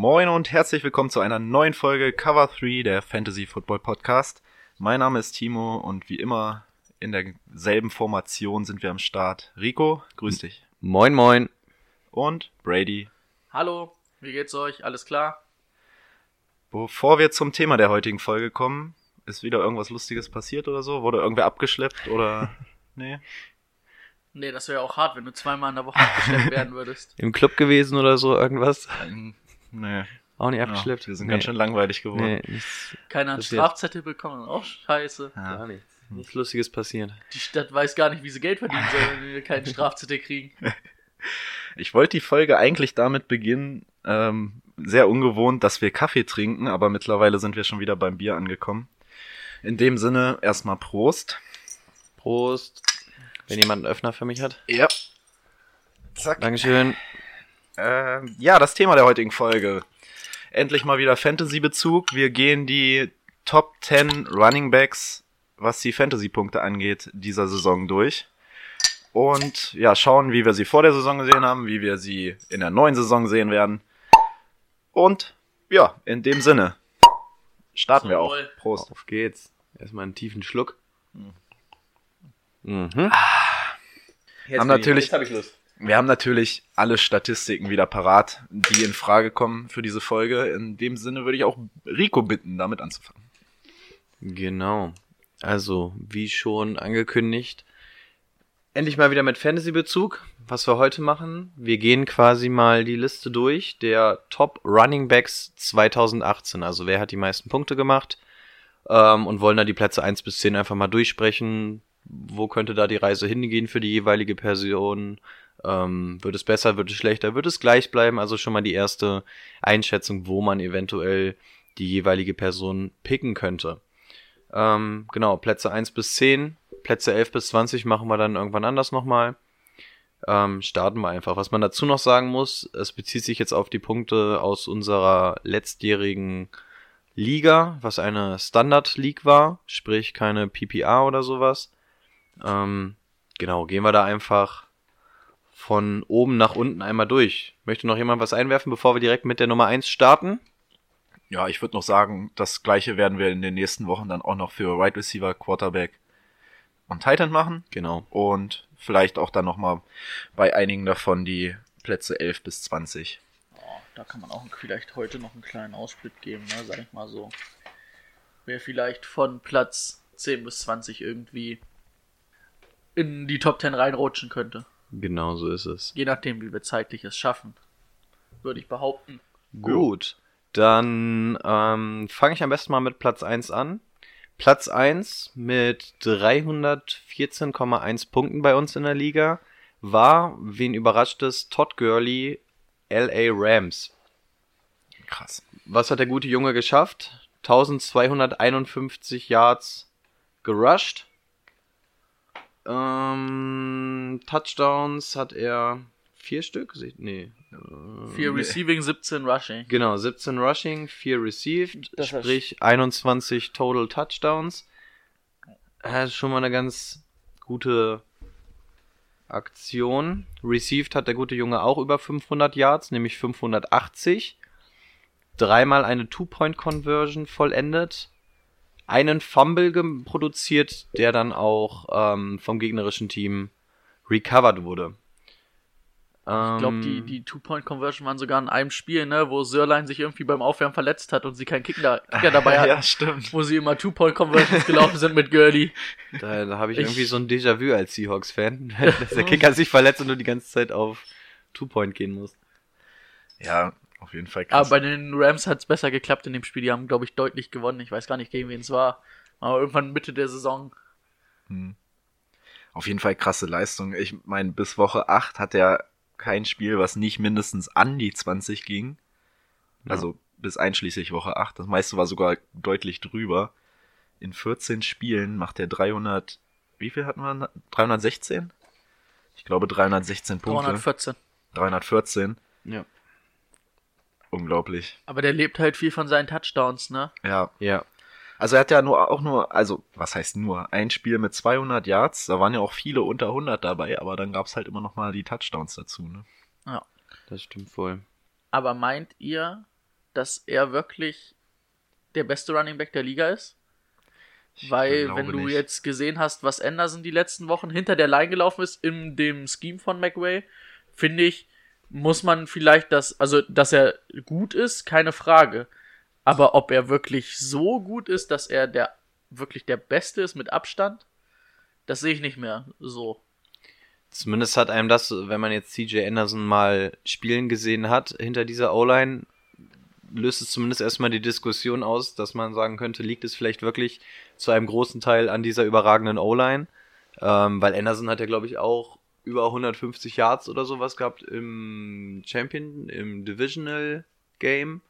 Moin und herzlich willkommen zu einer neuen Folge Cover 3 der Fantasy Football Podcast. Mein Name ist Timo und wie immer in derselben Formation sind wir am Start. Rico, grüß dich. Moin, moin. Und Brady. Hallo, wie geht's euch? Alles klar? Bevor wir zum Thema der heutigen Folge kommen, ist wieder irgendwas Lustiges passiert oder so? Wurde irgendwer abgeschleppt oder? nee. Nee, das wäre auch hart, wenn du zweimal in der Woche abgeschleppt werden würdest. Im Club gewesen oder so, irgendwas? Nee. Auch nicht Ja, abgeschleppt? wir sind nee. ganz schön langweilig geworden. Nee, nichts, Keiner hat. Strafzettel bekommen, auch scheiße. Ja. gar nichts. Nichts Lustiges passiert. Die Stadt weiß gar nicht, wie sie Geld verdienen soll, wenn wir keinen Strafzettel kriegen. Ich wollte die Folge eigentlich damit beginnen, ähm, sehr ungewohnt, dass wir Kaffee trinken, aber mittlerweile sind wir schon wieder beim Bier angekommen. In dem Sinne erstmal Prost. Prost. Wenn jemand einen Öffner für mich hat. Ja. Zack. Dankeschön. Ähm, ja, das Thema der heutigen Folge. Endlich mal wieder Fantasy-Bezug. Wir gehen die Top 10 Running Backs, was die Fantasy-Punkte angeht, dieser Saison durch. Und ja, schauen, wie wir sie vor der Saison gesehen haben, wie wir sie in der neuen Saison sehen werden. Und ja, in dem Sinne starten wir auch. Prost. Auf geht's. Erstmal einen tiefen Schluck. Mhm. Jetzt Haben bin ich- natürlich- Jetzt hab ich Lust. Wir haben natürlich alle Statistiken wieder parat, die in Frage kommen für diese Folge. In dem Sinne würde ich auch Rico bitten, damit anzufangen. Genau. Also, wie schon angekündigt, endlich mal wieder mit Fantasy-Bezug. Was wir heute machen, wir gehen quasi mal die Liste durch der Top Running Backs 2018. Also, wer hat die meisten Punkte gemacht? Ähm, und wollen da die Plätze 1 bis 10 einfach mal durchsprechen. Wo könnte da die Reise hingehen für die jeweilige Person? Ähm, wird es besser, wird es schlechter, wird es gleich bleiben? Also schon mal die erste Einschätzung, wo man eventuell die jeweilige Person picken könnte. Ähm, genau, Plätze 1 bis 10, Plätze 11 bis 20 machen wir dann irgendwann anders nochmal. Ähm, starten wir einfach. Was man dazu noch sagen muss, es bezieht sich jetzt auf die Punkte aus unserer letztjährigen Liga, was eine Standard League war, sprich keine PPA oder sowas. Ähm, genau, gehen wir da einfach von oben nach unten einmal durch. Möchte noch jemand was einwerfen, bevor wir direkt mit der Nummer 1 starten? Ja, ich würde noch sagen, das gleiche werden wir in den nächsten Wochen dann auch noch für Wide Receiver, Quarterback und Titan machen. Genau. Und vielleicht auch dann nochmal bei einigen davon die Plätze 11 bis 20. Oh, da kann man auch vielleicht heute noch einen kleinen Ausblick geben, ne, sag ich mal so. Wer vielleicht von Platz 10 bis 20 irgendwie in die Top 10 reinrutschen könnte. Genau so ist es. Je nachdem, wie wir zeitlich es schaffen. Würde ich behaupten. Gut, dann ähm, fange ich am besten mal mit Platz 1 an. Platz 1 mit 314,1 Punkten bei uns in der Liga war, wen überrascht es, Todd Gurley, LA Rams. Krass. Was hat der gute Junge geschafft? 1251 Yards gerusht. Ähm, Touchdowns hat er vier Stück? Nee. äh, 4 Receiving, 17 Rushing. Genau, 17 Rushing, 4 Received, Das heißt- sprich 21 Total Touchdowns. Das ist schon mal eine ganz gute Aktion. Received hat der gute Junge auch über 500 Yards, nämlich 580. Dreimal eine Two-Point-Conversion vollendet. Einen Fumble produziert, der dann auch ähm, vom gegnerischen Team recovered wurde. Ich glaube, Ähm, die, die Two-Point-Conversion waren sogar in einem Spiel, ne, wo Sörlein sich irgendwie beim Aufwärmen verletzt hat und sie keinen Kicker, Kicker dabei hatten. ja, stimmt. Wo sie immer Two-Point-Conversions gelaufen sind mit Gurley. Da, da habe ich, Ich- irgendwie so ein Déjà-vu als Seahawks-Fan, dass der Kicker sich verletzt und du die ganze Zeit auf Two-Point gehen musst. Ja, auf jeden Fall Aber krass. bei den Rams hat es besser geklappt in dem Spiel. Die haben, glaube ich, deutlich gewonnen. Ich weiß gar nicht, gegen wen es war. Aber irgendwann Mitte der Saison. Hm. Auf jeden Fall krasse Leistung. Ich meine, bis Woche 8 hat er kein Spiel, was nicht mindestens an die 20 ging. Ja. Also bis einschließlich Woche 8. Das meiste war sogar deutlich drüber. In 14 Spielen macht er 300, wie viel hatten wir? 316? Ich glaube 316 Punkte. 314. 314. Ja. Unglaublich. Aber der lebt halt viel von seinen Touchdowns, ne? Ja. Ja. Also er hat ja nur auch nur, also was heißt nur, ein Spiel mit 200 Yards. Da waren ja auch viele unter 100 dabei, aber dann gab's halt immer noch mal die Touchdowns dazu. Ne? Ja. Das stimmt wohl. Aber meint ihr, dass er wirklich der beste Running Back der Liga ist? Weil, glaube wenn du nicht. jetzt gesehen hast, was Anderson die letzten Wochen hinter der Line gelaufen ist, in dem Scheme von McWay, finde ich, muss man vielleicht das, also, dass er gut ist, keine Frage. Aber ob er wirklich so gut ist, dass er der, wirklich der Beste ist mit Abstand, das sehe ich nicht mehr so. Zumindest hat einem das, wenn man jetzt CJ Anderson mal spielen gesehen hat, hinter dieser O-Line, löst es zumindest erstmal die Diskussion aus, dass man sagen könnte, liegt es vielleicht wirklich zu einem großen Teil an dieser überragenden O-Line. Ähm, weil Anderson hat ja, glaube ich, auch über 150 Yards oder sowas gehabt im Champion, im Divisional Game.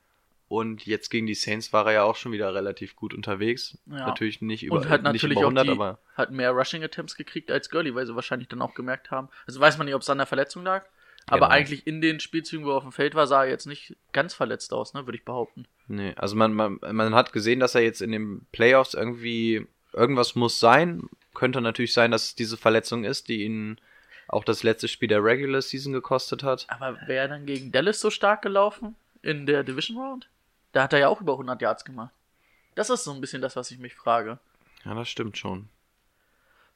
Und jetzt gegen die Saints war er ja auch schon wieder relativ gut unterwegs. Ja. Natürlich nicht über, Und hat nicht natürlich über auch 100, die, aber hat mehr Rushing Attempts gekriegt als Gurley, weil sie wahrscheinlich dann auch gemerkt haben. Also weiß man nicht, ob es an der Verletzung lag. Aber Genau. eigentlich in den Spielzügen, wo er auf dem Feld war, sah er jetzt nicht ganz verletzt aus, ne, würde ich behaupten. Nee, also man, man, man hat gesehen, dass er jetzt in den Playoffs irgendwie irgendwas muss sein. Könnte natürlich sein, dass es diese Verletzung ist, die ihn auch das letzte Spiel der Regular Season gekostet hat. Aber wäre er dann gegen Dallas so stark gelaufen in der Division Round? Da hat er ja auch über 100 Yards gemacht. Das ist so ein bisschen das, was ich mich frage. Ja, das stimmt schon.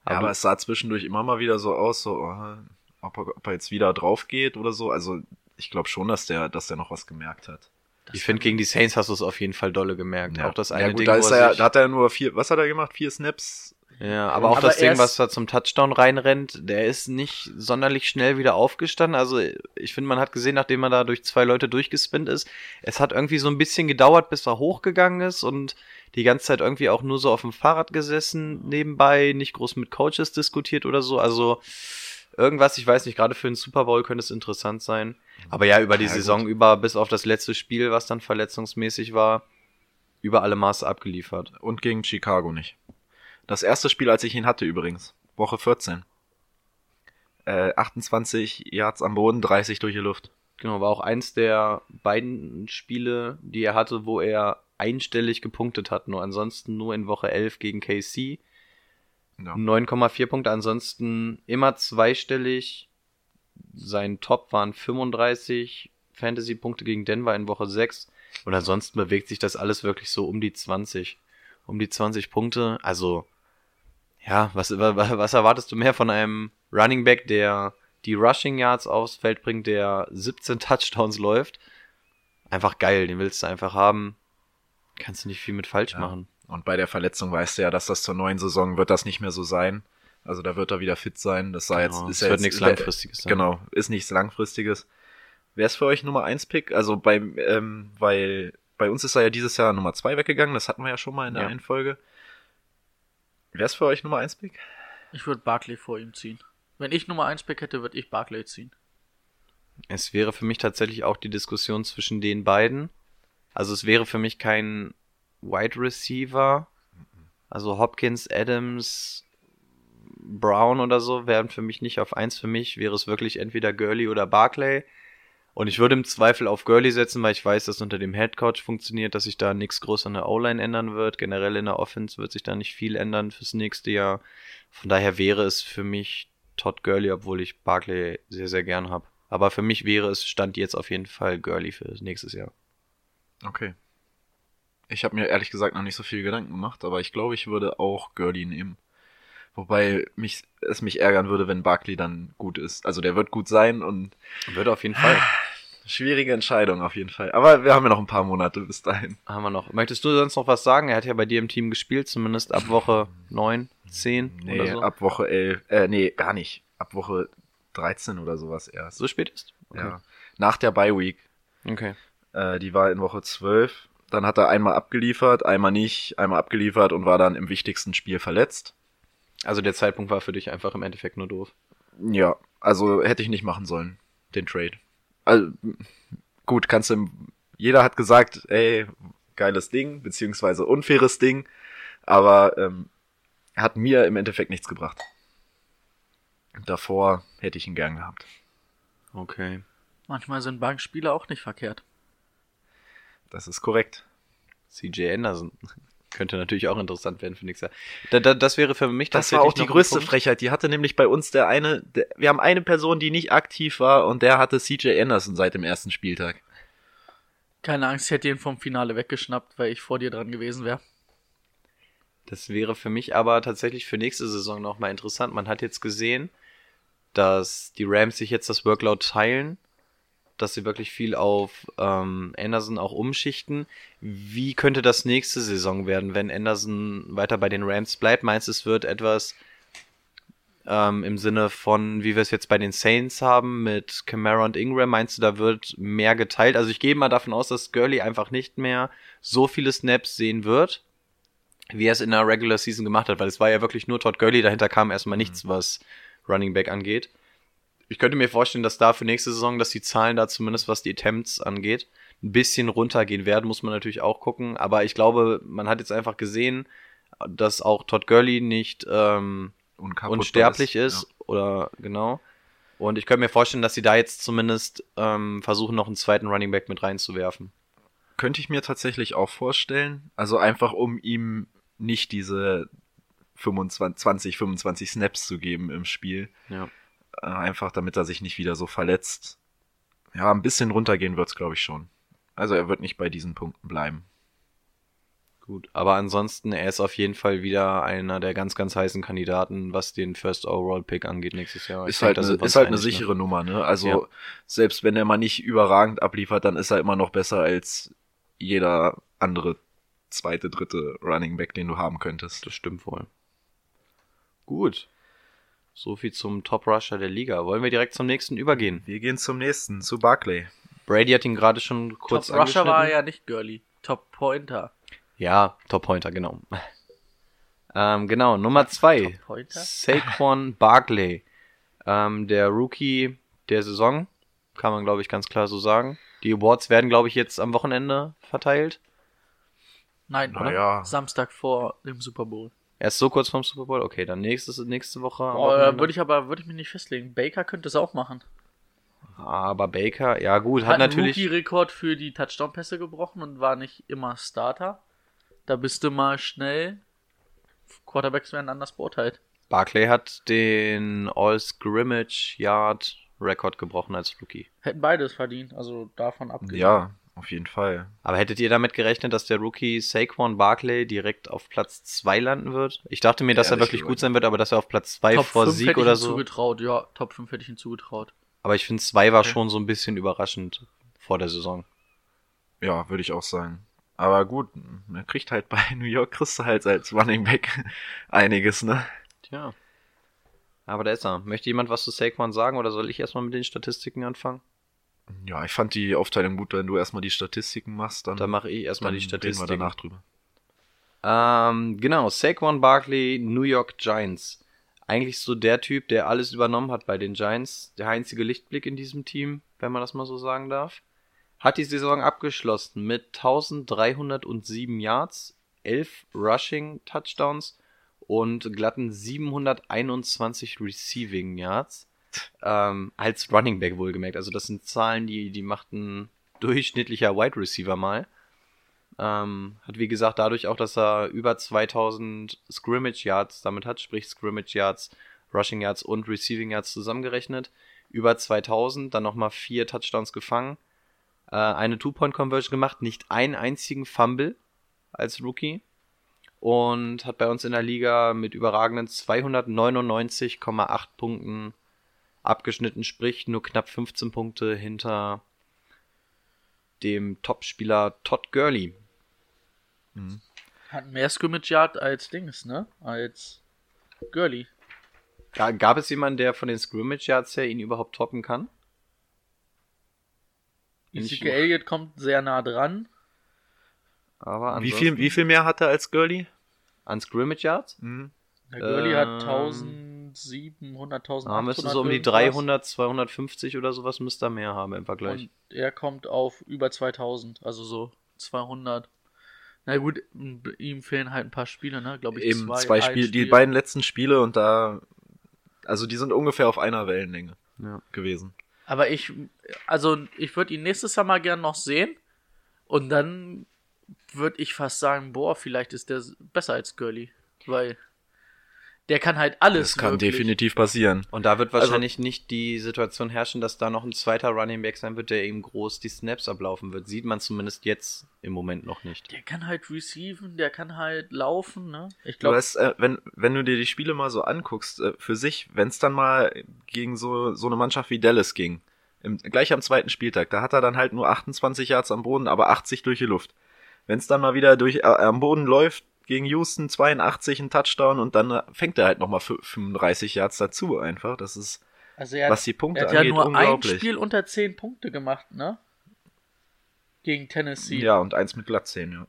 Ja, aber es sah zwischendurch immer mal wieder so aus, so, oh, ob, er, ob er jetzt wieder drauf geht oder so. Also ich glaube schon, dass der, dass der noch was gemerkt hat. ich finde, gegen die Saints hast du es auf jeden Fall dolle gemerkt. Auch das eine ja, gut, Ding, da, ist er ja- da hat er nur vier, was hat er gemacht? Vier Snaps? Ja, aber auch Aber das Ding, was da zum Touchdown reinrennt, der ist nicht sonderlich schnell wieder aufgestanden. Also ich finde, man hat gesehen, nachdem er da durch zwei Leute durchgespinnt ist, es hat irgendwie so ein bisschen gedauert, bis er hochgegangen ist und die ganze Zeit irgendwie auch nur so auf dem Fahrrad gesessen nebenbei, nicht groß mit Coaches diskutiert oder so. Also irgendwas, ich weiß nicht, gerade für einen Super Bowl könnte es interessant sein. Aber ja, über die Ja, gut. Saison über, bis auf das letzte Spiel, was dann verletzungsmäßig war, über alle Maße abgeliefert. Und gegen Chicago nicht. Das erste Spiel, als ich ihn hatte übrigens. Woche 14. Äh, 28 Yards am Boden, 30 durch die Luft. Genau, war auch eins der beiden Spiele, die er hatte, wo er einstellig gepunktet hat. Nur ansonsten nur in Woche 11 gegen KC. Ja. 9,4 Punkte. Ansonsten immer zweistellig. Sein Top waren 35 Fantasy-Punkte gegen Denver in Woche 6. Und ansonsten bewegt sich das alles wirklich so um die 20. Um die 20 Punkte. Also, ja, was, was, erwartest du mehr von einem Running Back, der die Rushing Yards aufs Feld bringt, der 17 Touchdowns läuft? Einfach geil, den willst du einfach haben. Kannst du nicht viel mit falsch Ja. machen. Und bei der Verletzung weißt du ja, dass das zur neuen Saison wird das nicht mehr so sein. Also da wird er wieder fit sein. Das jetzt, Genau, ist es ja wird jetzt, nichts ist Langfristiges sein. Genau, ist nichts Langfristiges. Wer ist für euch Nummer 1 Pick? Also beim, ähm, weil bei uns ist er ja dieses Jahr Nummer 2 weggegangen. Das hatten wir ja schon mal in der Ja. einen Folge. Wer ist für euch Nummer 1 Pick? Ich würde Barkley vor ihm ziehen. Wenn ich Nummer 1 Pick hätte, würde ich Barkley ziehen. Es wäre für mich tatsächlich auch die Diskussion zwischen den beiden. Also es wäre für mich kein Wide Receiver. Also Hopkins, Adams, Brown oder so wären für mich nicht auf eins. Für mich wäre es wirklich entweder Gurley oder Barclay. Und ich würde im Zweifel auf Gurley setzen, weil ich weiß, dass unter dem Headcoach funktioniert, dass sich da nichts groß an der O-Line ändern wird. Generell in der Offense wird sich da nicht viel ändern fürs nächste Jahr. Von daher wäre es für mich Todd Gurley, obwohl ich Barclay sehr, sehr gern habe. Aber für mich wäre es Stand jetzt auf jeden Fall Gurley für nächstes Jahr. Okay. Ich habe mir ehrlich gesagt noch nicht so viel Gedanken gemacht, aber ich glaube, ich würde auch Gurley nehmen. Wobei mich, es mich ärgern würde, wenn Barkley dann gut ist. Also der wird gut sein und Würde auf jeden Fall. schwierige Entscheidung auf jeden Fall. Aber wir haben ja noch ein paar Monate bis dahin. Haben wir noch. Möchtest du sonst noch was sagen? Er hat ja bei dir im Team gespielt, zumindest ab Woche 9, 10 Nee, oder so. ab Woche 11, äh, nee, gar nicht. Ab Woche 13 oder sowas erst. So spät ist? Ja. Nach der Bye Week. Okay. Äh, die war in Woche 12. Dann hat er einmal abgeliefert, einmal nicht, einmal abgeliefert und war dann im wichtigsten Spiel verletzt. Also der Zeitpunkt war für dich einfach im Endeffekt nur doof. Ja, also hätte ich nicht machen sollen, den Trade. Also, gut, kannst du im jeder hat gesagt, ey, geiles Ding, beziehungsweise unfaires Ding, aber ähm, hat mir im Endeffekt nichts gebracht. Davor hätte ich ihn gern gehabt. Okay. Manchmal sind Bankspieler auch nicht verkehrt. Das ist korrekt. CJ Anderson. Könnte natürlich auch interessant werden für nächstes Jahr. Da, da, das wäre für mich Das war tatsächlich auch die größte. Frechheit. Die hatte nämlich bei uns der eine, der, wir haben eine Person, die nicht aktiv war und der hatte CJ Anderson seit dem ersten Spieltag. Keine Angst, ich hätte ihn vom Finale weggeschnappt, weil ich vor dir dran gewesen wäre. Das wäre für mich aber tatsächlich für nächste Saison nochmal interessant. Man hat jetzt gesehen, dass die Rams sich jetzt das Workload teilen, dass sie wirklich viel auf ähm, Anderson auch umschichten. Wie könnte das nächste Saison werden, wenn Anderson weiter bei den Rams bleibt? Meinst du, es wird etwas ähm, im Sinne von, wie wir es jetzt bei den Saints haben mit Camara und Ingram? Meinst du, da wird mehr geteilt? Also ich gehe mal davon aus, dass Gurley einfach nicht mehr so viele Snaps sehen wird wie er es in der Regular Season gemacht hat, weil es war ja wirklich nur Todd Gurley, dahinter kam erstmal nichts, was Running Back angeht. Ich könnte mir vorstellen, dass da für nächste Saison, dass die Zahlen da zumindest was die Attempts angeht, ein bisschen runtergehen werden, muss man natürlich auch gucken. Aber ich glaube, man hat jetzt einfach gesehen, dass auch Todd Gurley nicht ähm, unsterblich ist, oder genau. Und ich könnte mir vorstellen, dass sie da jetzt zumindest ähm, versuchen, noch einen zweiten Running Back mit reinzuwerfen. Könnte ich mir tatsächlich auch vorstellen. Also einfach, um ihm nicht diese 25, 20, 25 Snaps zu geben im Spiel. Ja. Äh, Einfach, damit er sich nicht wieder so verletzt. Ja, ein bisschen runtergehen wird's, glaube ich, schon. Also er wird nicht bei diesen Punkten bleiben. Gut, aber ansonsten, er ist auf jeden Fall wieder einer der ganz, ganz heißen Kandidaten, was den First Overall Pick angeht nächstes Jahr. Ist denke, halt, da eine, ist halt eine ne? sichere Nummer, ne? Also Ja. selbst wenn er mal nicht überragend abliefert, dann ist er immer noch besser als jeder andere zweite, dritte Running Back, den du haben könntest. Das stimmt wohl. Gut. So viel zum Top Rusher der Liga. Wollen wir direkt zum nächsten übergehen? Wir gehen zum nächsten, zu Barclay. Brady hat ihn gerade schon kurz Top Rusher war ja nicht Gurley. Top Pointer. Ja, Top Pointer, genau. ähm, genau, Nummer zwei. Top Pointer? Saquon Barkley. Ähm, der Rookie der Saison. Kann man, glaube ich, ganz klar so sagen. Die Awards werden, glaube ich, jetzt am Wochenende verteilt. Nein, Naja. Samstag vor dem Super Bowl. Erst so kurz vorm Super Bowl. Okay, dann nächstes, nächste Woche. Oh, Wochenende. würde ich aber würde ich mich nicht festlegen. Baker könnte es auch machen. Aber Baker, ja gut, Hat, hat, natürlich. Rookie-Rekord für die Touchdown-Pässe gebrochen und war nicht immer Starter. Da bist du mal schnell. Quarterbacks werden anders beurteilt. Barclay hat den All-Scrimmage Yard Rekord gebrochen als Rookie. Hätten beides verdient, also davon abgesehen. Ja, auf jeden Fall. Aber hättet ihr damit gerechnet, dass der Rookie Saquon Barkley direkt auf Platz 2 landen wird? Ich dachte mir, dass er Ehrlich wirklich gut sein wird, aber dass er auf Platz 2 Top vor 5 Sieg hätte ich oder ihm so. zugetraut, ja, Top 5 hätte ich ihm zugetraut. Aber ich finde, 2 war Okay. schon so ein bisschen überraschend vor der Saison. Ja, würde ich auch sagen. Aber gut, er kriegt halt bei New York kriegst du halt als Running Back einiges, ne? Tja. Aber da ist er. Möchte jemand was zu Saquon sagen oder soll ich erstmal mit den Statistiken anfangen? Ja, ich fand die Aufteilung gut, wenn du erstmal die Statistiken machst, dann, Dann mache ich erstmal die reden wir Statistiken. danach drüber. Ähm, genau, Saquon Barkley, New York Giants. Eigentlich so der Typ, der alles übernommen hat bei den Giants. Der einzige Lichtblick in diesem Team, wenn man das mal so sagen darf. Hat die Saison abgeschlossen mit 1307 Yards, 11 Rushing Touchdowns und glatten 721 Receiving Yards. Ähm, als Running Back wohlgemerkt. Also das sind Zahlen, die, die macht ein durchschnittlicher Wide Receiver mal. Ähm, hat wie gesagt dadurch auch, dass er über 2000 Scrimmage Yards damit hat, sprich Scrimmage Yards, Rushing Yards und Receiving Yards zusammengerechnet. Über 2000, dann nochmal vier Touchdowns gefangen, äh, eine Two-Point-Conversion gemacht, nicht einen einzigen Fumble als Rookie und hat bei uns in der Liga mit überragenden 299,8 Punkten abgeschnitten, sprich nur knapp 15 Punkte hinter dem Topspieler Todd Gurley. Hat mehr Scrimmage Yard als Dings, ne? Als Gurley. Ga- Gab es jemanden, der von den Scrimmage Yards her ihn überhaupt toppen kann? Ezekiel Elliott kommt sehr nah dran. Aber Wie viel, wie viel mehr hat er als Gurley? an Scrimmage Yards? Mhm. Der Gurley Ähm. hat 700.000. Da müsste so um die 300, 250 oder sowas müsste er mehr haben im Vergleich. Und er kommt auf über 2000, also so 200. Na gut, ihm fehlen halt ein paar Spiele, ne? Glaube ich. Eben zwei, zwei Spiele, die Spiel. beiden letzten Spiele und da, also die sind ungefähr auf einer Wellenlänge Ja. gewesen. Aber ich, also ich würde ihn nächstes Jahr mal gern noch sehen. Und dann würde ich fast sagen, boah, vielleicht ist der besser als Gurley. Weil der kann halt alles. Das kann wirklich. definitiv passieren. Und da wird Also- wahrscheinlich nicht die Situation herrschen, dass da noch ein zweiter Running Back sein wird, der ihm groß die Snaps ablaufen wird. Sieht man zumindest jetzt im Moment noch nicht. Der kann halt receiven, der kann halt laufen, ne? Ich Du glaube, weißt, äh, wenn, wenn du dir die Spiele mal so anguckst, äh, für sich, wenn es dann mal gegen so, so eine Mannschaft wie Dallas ging, im, gleich am zweiten Spieltag, da hat er dann halt nur 28 Yards am Boden, aber 80 durch die Luft. Wenn es dann mal wieder durch äh, am Boden läuft, gegen Houston 82 ein Touchdown und dann fängt er halt nochmal 35 Yards dazu einfach. Das ist, also er, was die er Punkte hat ja angeht, nur ein. Spiel unter 10 Punkte gemacht, ne? Gegen Tennessee. ja, und eins mit Glattzähnen, ja.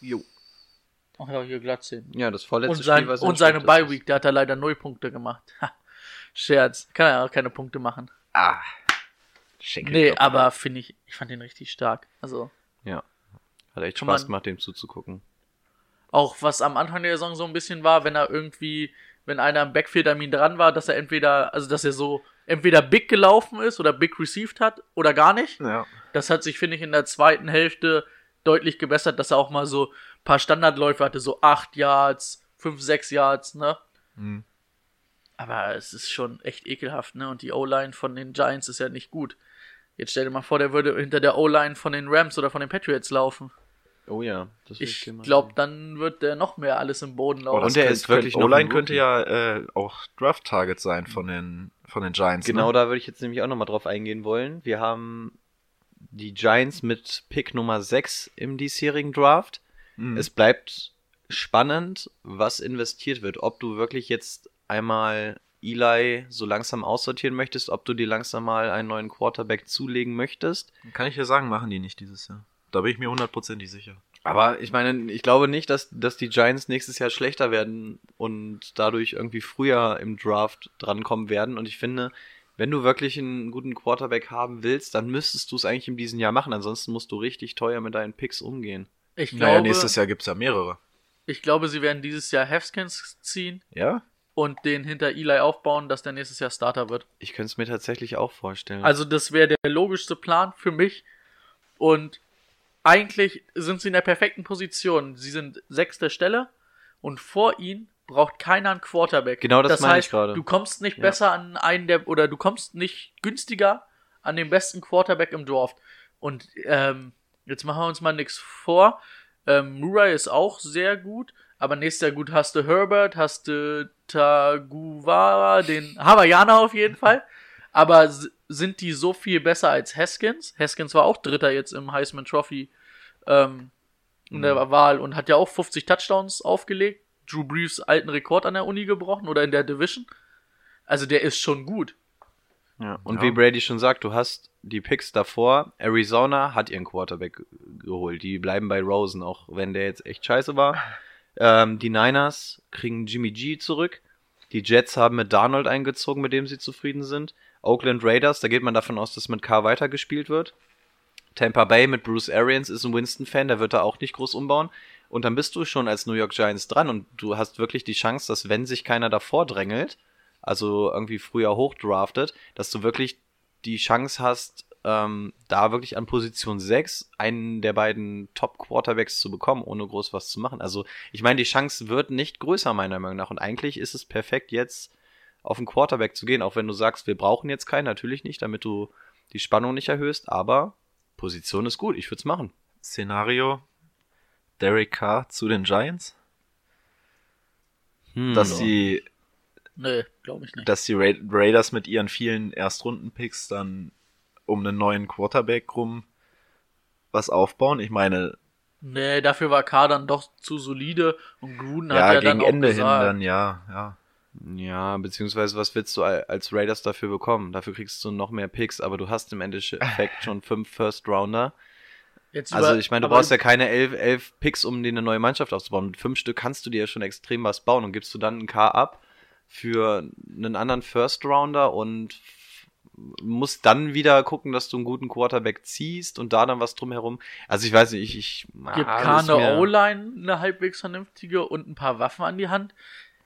Jo. Ach ja, hier glatt 10. Ja, das vorletzte Und, sein, Spiel war sein und seine schlechtestes. Bye Week, da hat er leider 0 Punkte gemacht. Ha, Scherz. Kann er auch keine Punkte machen. Ah. Schenkel. Nee, aber finde ich, ich fand den richtig stark. Also, Ja. Hat echt Spaß man- gemacht, dem zuzugucken. Auch was am Anfang der Saison so ein bisschen war, wenn er irgendwie, wenn einer im Backfield an ihm dran war, dass er entweder, also dass er so entweder big gelaufen ist oder big received hat oder gar nicht. Ja. Das hat sich, finde ich, in der zweiten Hälfte deutlich gebessert, dass er auch mal so ein paar Standardläufe hatte, so 8 Yards, 5, 6 Yards, ne? Mhm. Aber es ist schon echt ekelhaft, ne? Und die O-Line von den Giants ist ja nicht gut. Jetzt stell dir mal vor, der würde hinter der O-Line von den Rams oder von den Patriots laufen. Oh ja. Das Ich glaube, dann wird der noch mehr alles im Boden laufen. Und der ist wirklich O-Line könnte ja äh, auch Draft-Target sein von den, von den Giants. Genau ne? da würde ich jetzt nämlich auch nochmal drauf eingehen wollen. Wir haben die Giants mit Pick Nummer 6 im diesjährigen Draft. Mhm. Es bleibt spannend, was investiert wird. Ob du wirklich jetzt einmal Eli so langsam aussortieren möchtest, ob du dir langsam mal einen neuen Quarterback zulegen möchtest. Kann ich dir sagen, machen die nicht dieses Jahr. Da bin ich mir hundertprozentig sicher. Aber ich meine, ich glaube nicht, dass, dass die Giants nächstes Jahr schlechter werden und dadurch irgendwie früher im Draft drankommen werden. Und ich finde, wenn du wirklich einen guten Quarterback haben willst, dann müsstest du es eigentlich in diesem Jahr machen. Ansonsten musst du richtig teuer mit deinen Picks umgehen. ich, Naja, glaube, nächstes Jahr gibt's ja mehrere. ich glaube, sie werden dieses Jahr Haskins ziehen Ja? und den hinter Eli aufbauen, dass der nächstes Jahr Starter wird. Ich könnte es mir tatsächlich auch vorstellen. Also das wäre der logischste Plan für mich. Und eigentlich sind sie in der perfekten Position. Sie sind sechste Stelle und vor ihnen braucht keiner einen Quarterback. Genau das meine ich heißt, gerade. Du kommst nicht Ja. besser an einen der oder du kommst nicht günstiger an den besten Quarterback im Draft. Und ähm, jetzt machen wir uns mal nichts vor. Ähm, Murray ist auch sehr gut, aber nächstes Jahr gut hast du Herbert, hast du Taguara, den Hawaiianer auf jeden Fall. Aber sind die so viel besser als Haskins? Haskins war auch Dritter jetzt im Heisman Trophy ähm, in der Wahl und hat ja auch 50 Touchdowns aufgelegt. Drew Brees alten Rekord an der Uni gebrochen oder in der Division. Also der ist schon gut. Ja, und Ja. wie Brady schon sagt, du hast die Picks davor. Arizona hat ihren Quarterback geholt. Die bleiben bei Rosen, auch wenn der jetzt echt scheiße war. Ähm, die Niners kriegen Jimmy G zurück. Die Jets haben mit Darnold eingezogen, mit dem sie zufrieden sind. Oakland Raiders, da geht man davon aus, dass mit Carr weitergespielt wird. Tampa Bay mit Bruce Arians ist ein Winston-Fan, der wird da auch nicht groß umbauen. Und dann bist du schon als New York Giants dran und du hast wirklich die Chance, dass wenn sich keiner davor drängelt, also irgendwie früher hochdraftet, dass du wirklich die Chance hast, ähm, da wirklich an Position 6 einen der beiden Top-Quarterbacks zu bekommen, ohne groß was zu machen. Also ich meine, die Chance wird nicht größer, meiner Meinung nach. Und eigentlich ist es perfekt, jetzt auf einen Quarterback zu gehen, auch wenn du sagst, wir brauchen jetzt keinen, natürlich nicht, damit du die Spannung nicht erhöhst, aber Position ist gut, ich würde es machen. Szenario: Derek Carr zu den Giants. Hm. Dass die, Nee, glaube ich nicht. dass die Ra Raiders mit ihren vielen Erstrunden-Picks dann um einen neuen Quarterback rum was aufbauen. Ich meine, Nee, dafür war K dann doch zu solide und Gruden hat ja, ja gegen dann auch Ende gesagt, hin dann, ja, ja. Ja, beziehungsweise was willst du al- als Raiders dafür bekommen? Dafür kriegst du noch mehr Picks, aber du hast im Endeffekt schon fünf First Rounder. Jetzt Also über- ich meine, du brauchst ja keine elf, elf Picks, um dir eine neue Mannschaft aufzubauen. Mit fünf Stück kannst du dir ja schon extrem was bauen und gibst du dann ein K ab, für einen anderen First Rounder und musst dann wieder gucken, dass du einen guten Quarterback ziehst und da dann was drumherum. Also ich weiß nicht, ich, ich Gibt ah, das K ist mir- eine O-Line eine halbwegs vernünftige und ein paar Waffen an die Hand,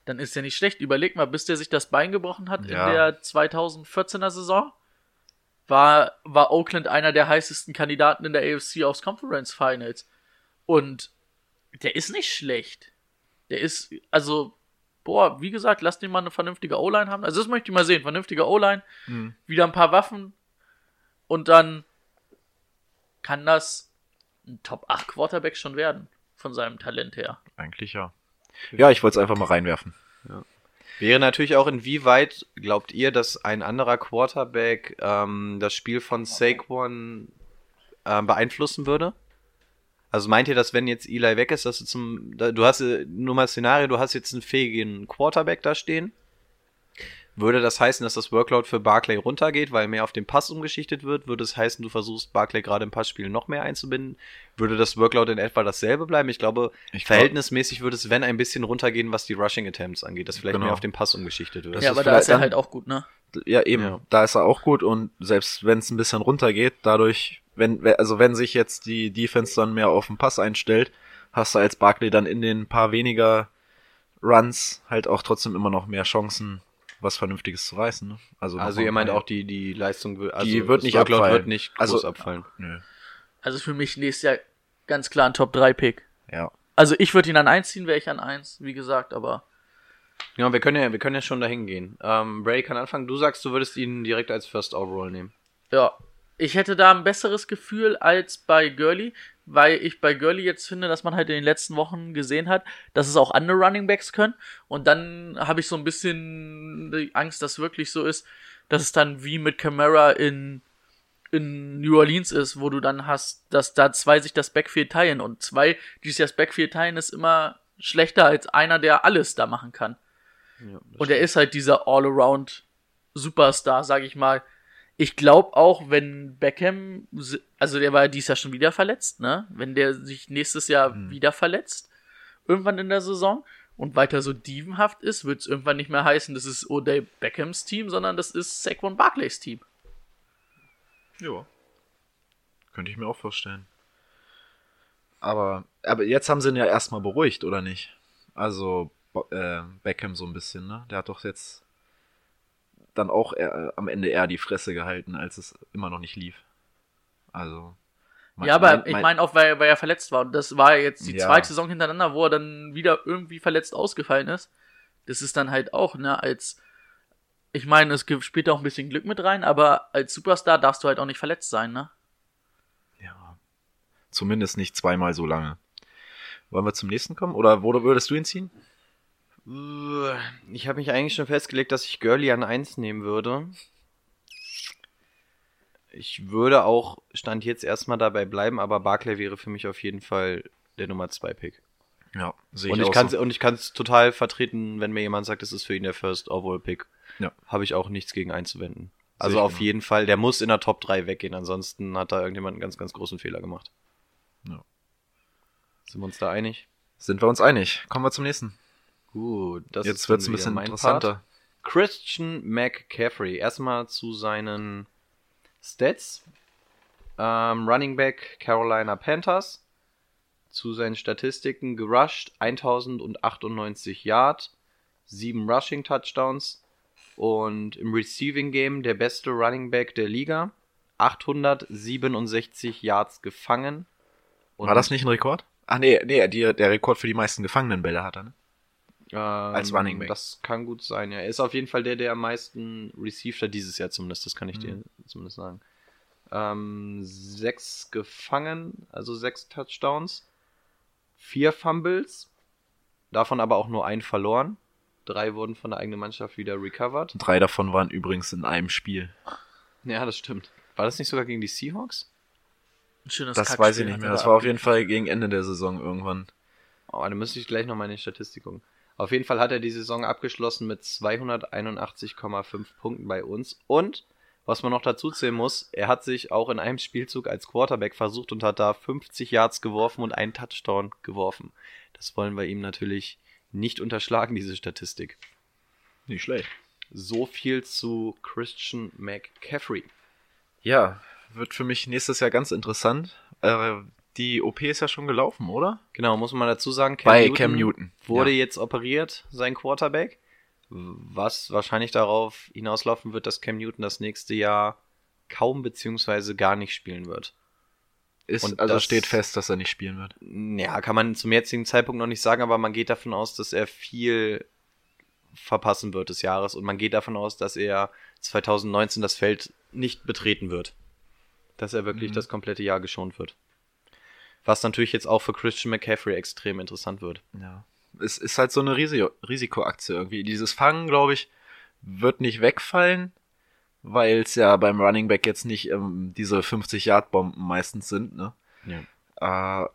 dann ist ja nicht schlecht. Überleg mal, bis der sich das Bein gebrochen hat Ja. in der 2014er Saison, war, war Oakland einer der heißesten Kandidaten in der AFC aufs Conference Finals. Und der ist nicht schlecht. Der ist, also, boah, wie gesagt, lass den mal eine vernünftige O-Line haben. Also das möchte ich mal sehen. Vernünftige O-Line, Mhm. wieder ein paar Waffen und dann kann das ein Top 8 Quarterback schon werden. Von seinem Talent her. Eigentlich ja. Ja, ich wollte es einfach mal reinwerfen. Wäre natürlich auch, inwieweit glaubt ihr, dass ein anderer Quarterback ähm, das Spiel von Saquon ähm, beeinflussen würde? Also meint ihr, dass wenn jetzt Eli weg ist, dass du zum, du hast äh, nur mal Szenario, du hast jetzt einen fähigen Quarterback da stehen? Würde das heißen, dass das Workload für Barclay runtergeht, weil mehr auf den Pass umgeschichtet wird? Würde es heißen, du versuchst Barclay gerade im Passspiel noch mehr einzubinden? Würde das Workload in etwa dasselbe bleiben? Ich glaube, Ich glaub- verhältnismäßig würde es, wenn, ein bisschen runtergehen, was die Rushing Attempts angeht, dass vielleicht Genau. mehr auf den Pass umgeschichtet wird. Das ja, aber da ist er dann- halt auch gut, ne? Ja, eben. Ja. Da ist er auch gut und selbst wenn es ein bisschen runtergeht, dadurch, wenn, also wenn sich jetzt die Defense dann mehr auf den Pass einstellt, hast du als Barkley dann in den paar weniger Runs halt auch trotzdem immer noch mehr Chancen, was Vernünftiges zu reißen. Ne? Also, Also ihr ein meint auch, die, die Leistung wird, also Die wird nicht Workload abfallen. wird nicht groß Also- abfallen. Nö. Also für mich nächstes Jahr ganz klar ein Top 3 Pick. Ja. Also ich würde ihn an 1 ziehen, wäre ich an 1, wie gesagt, aber Ja, wir können ja, wir können ja schon dahin gehen. Ähm, Bray kann anfangen. Du sagst, du würdest ihn direkt als First Overall nehmen. ja. Ich hätte da ein besseres Gefühl als bei Gurley, weil ich bei Gurley jetzt finde, dass man halt in den letzten Wochen gesehen hat, dass es auch andere Running Backs können. Und dann habe ich so ein bisschen die Angst, dass wirklich so ist, dass es dann wie mit Camara in, in New Orleans ist, wo du dann hast, dass da zwei sich das Backfield teilen. Und zwei, die sich das Backfield teilen, ist immer schlechter als einer, der alles da machen kann. Und er ist halt dieser All-Around Superstar, sag ich mal. Ich glaube auch, wenn Beckham, also der war ja dieses Jahr schon wieder verletzt, ne? Wenn der sich nächstes Jahr wieder verletzt, irgendwann in der Saison und weiter so dievenhaft ist, wird es irgendwann nicht mehr heißen, das ist O'Day Beckhams Team, sondern das ist Saquon Barclays Team. Ja. Könnte ich mir auch vorstellen. Aber, aber jetzt haben sie ihn ja erstmal beruhigt, oder nicht? Also, äh, Beckham so ein bisschen, ne? Der hat doch jetzt dann auch eher, am Ende eher die Fresse gehalten, als es immer noch nicht lief. Also. mein- ja, aber mein- ich mein- meine auch, weil, weil er verletzt war. Und das war jetzt die Ja. zweite Saison hintereinander, wo er dann wieder irgendwie verletzt ausgefallen ist. Das ist dann halt auch, ne, als. Ich meine, es gibt- spielt auch ein bisschen Glück mit rein, aber als Superstar darfst du halt auch nicht verletzt sein, ne? Ja. Zumindest nicht zweimal so lange. Wollen wir zum nächsten kommen? Oder wo würdest du ihn ziehen? Ich habe mich eigentlich schon festgelegt, dass ich Gurley an 1 nehmen würde. Ich würde auch Stand jetzt erstmal dabei bleiben, aber Barclay wäre für mich auf jeden Fall der Nummer 2 Pick. Ja, sehe ich ich auch so. und ich kann es total vertreten, wenn mir jemand sagt, es ist für ihn der First Overall Pick. Ja. Habe ich auch nichts gegen einzuwenden. Also auf genau. jeden Fall, der muss in der Top 3 weggehen, ansonsten hat da irgendjemand einen ganz, ganz großen Fehler gemacht. Ja. Sind wir uns da einig? Sind wir uns einig? Kommen wir zum nächsten. Gut, das Jetzt wird's dann ein bisschen interessanter. Part. Christian McCaffrey. Erstmal zu seinen Stats. Ähm, Running Back Carolina Panthers. Zu seinen Statistiken gerusht 1098 Yard, 7 Rushing Touchdowns und im Receiving Game der beste Running Back der Liga. 867 Yards gefangen. War das nicht ein Rekord? Ach nee, nee, die, der Rekord für die meisten gefangenen Bälle hat er, ne? Ähm, Als Running Back. Das kann gut sein, ja. Er ist auf jeden Fall der, der am meisten received hat, dieses Jahr zumindest, das kann ich dir zumindest sagen. Ähm, sechs gefangen, also sechs Touchdowns, vier Fumbles, davon aber auch nur ein verloren. Drei wurden von der eigenen Mannschaft wieder recovered. Drei davon waren übrigens in einem Spiel. Ja, das stimmt. War das nicht sogar gegen die Seahawks? Ein schönes Das Kackspiel weiß ich nicht mehr. Das da war auf jeden. Fall gegen Ende der Saison irgendwann. Oh, da müsste ich gleich noch meine Statistik gucken. Auf jeden Fall hat er die Saison abgeschlossen mit 281,5 Punkten bei uns. Und, was man noch dazu zählen muss, er hat sich auch in einem Spielzug als Quarterback versucht und hat da 50 Yards geworfen und einen Touchdown geworfen. Das wollen wir ihm natürlich nicht unterschlagen, diese Statistik. Nicht schlecht. So viel zu Christian McCaffrey. Ja, wird für mich nächstes Jahr ganz interessant. Äh, die OP ist ja schon gelaufen, oder? Genau, muss man dazu sagen, Bei Cam Newton, wurde ja. jetzt operiert, sein Quarterback. Was wahrscheinlich darauf hinauslaufen wird, dass Cam Newton das nächste Jahr kaum beziehungsweise gar nicht spielen wird. Ist, Und also das- steht fest, dass er nicht spielen wird. Ja, kann man zum jetzigen Zeitpunkt noch nicht sagen, aber man geht davon aus, dass er viel verpassen wird des Jahres und man geht davon aus, dass er 2019 das Feld nicht betreten wird. Dass er wirklich das komplette Jahr geschont wird. Was natürlich jetzt auch für Christian McCaffrey extrem interessant wird. Ja. Es ist halt so eine Risi Risikoaktie irgendwie. Dieses Fangen, glaube ich, wird nicht wegfallen, weil es ja beim Running Back jetzt nicht ähm, diese 50-Yard-Bomben meistens sind, ne? Ja. Äh,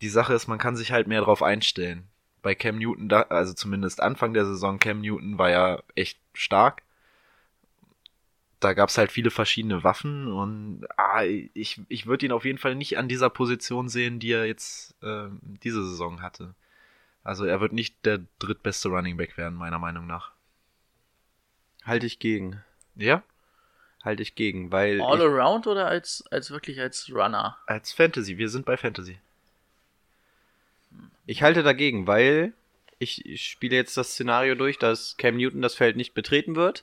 die Sache ist, man kann sich halt mehr drauf einstellen. Bei Cam Newton, da, also zumindest Anfang der Saison, Cam Newton war ja echt stark. Da gab's halt viele verschiedene Waffen und ah, ich, ich würde ihn auf jeden Fall nicht an dieser Position sehen, die er jetzt äh, diese Saison hatte. Also er wird nicht der drittbeste Running Back werden, meiner Meinung nach. Halte ich gegen. Ja? Halte ich gegen, weil All ich, around oder als, als wirklich als Runner? Als Fantasy, wir sind bei Fantasy. ich halte dagegen, weil ich, ich spiele jetzt das Szenario durch, dass Cam Newton das Feld nicht betreten wird.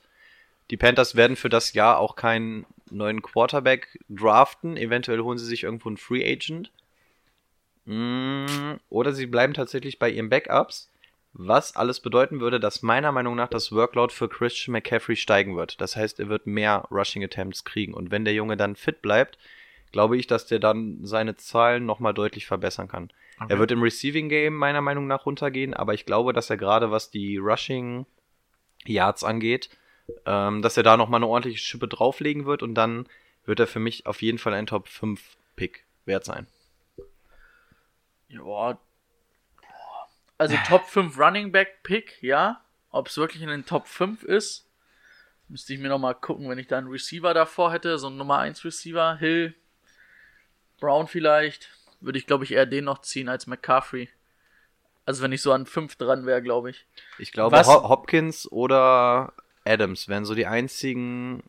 Die Panthers werden für das Jahr auch keinen neuen Quarterback draften. Eventuell holen sie sich irgendwo einen Free Agent. Mm, Oder sie bleiben tatsächlich bei ihren Backups. Was alles bedeuten würde, dass meiner Meinung nach das Workload für Christian McCaffrey steigen wird. Das heißt, er wird mehr Rushing Attempts kriegen. Und wenn der Junge dann fit bleibt, glaube ich, dass der dann seine Zahlen nochmal deutlich verbessern kann. Er wird im Receiving Game meiner Meinung nach runtergehen, aber ich glaube, dass er gerade was die Rushing Yards angeht, ähm, dass er da nochmal eine ordentliche Schippe drauflegen wird und dann wird er für mich auf jeden Fall ein Top 5 Pick wert sein. Ja. Also Top 5 Running Back Pick, ja. Ob es wirklich in den Top 5 ist, müsste ich mir nochmal gucken, wenn ich da einen Receiver davor hätte, so einen Nummer 1 Receiver, Hill, Brown vielleicht, würde ich glaube ich eher den noch ziehen als McCaffrey. Also wenn ich so an 5 dran wäre, glaube ich. Ich glaube, Was- Ho Hopkins oder Adams wären so die einzigen.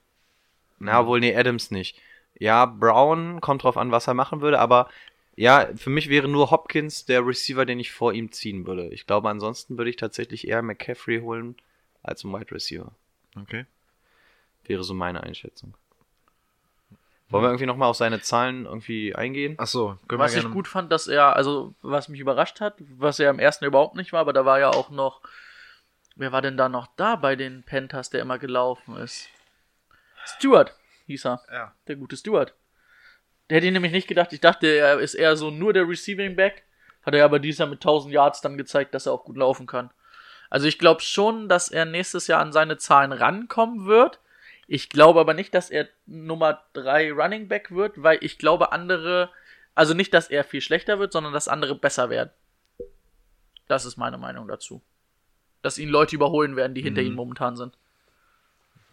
Na, wohl, nee, Adams nicht. Ja, Brown kommt drauf an, was er machen würde, aber ja, für mich wäre nur Hopkins der Receiver, den ich vor ihm ziehen würde. Ich glaube, ansonsten würde ich tatsächlich eher McCaffrey holen als einen Wide Receiver. Okay. Wäre so meine Einschätzung. Wollen wir irgendwie nochmal auf seine Zahlen irgendwie eingehen? Ach so, können Was wir ich gerne. gut fand, dass er, also was mich überrascht hat, was er im ersten überhaupt nicht war, aber da war ja auch noch, wer war denn da noch da bei den Panthers, der immer gelaufen ist? Stewart hieß er, Ja. der gute Stewart. Der hätte ich nämlich nicht gedacht, ich dachte, er ist eher so nur der Receiving Back, hat er aber dieses Jahr mit 1000 Yards dann gezeigt, dass er auch gut laufen kann. Also ich glaube schon, dass er nächstes Jahr an seine Zahlen rankommen wird. Ich glaube aber nicht, dass er Nummer 3 Running Back wird, weil ich glaube andere, also nicht, dass er viel schlechter wird, sondern dass andere besser werden. Das ist meine Meinung dazu. Dass ihn Leute überholen werden, die hinter Mhm. ihm momentan sind.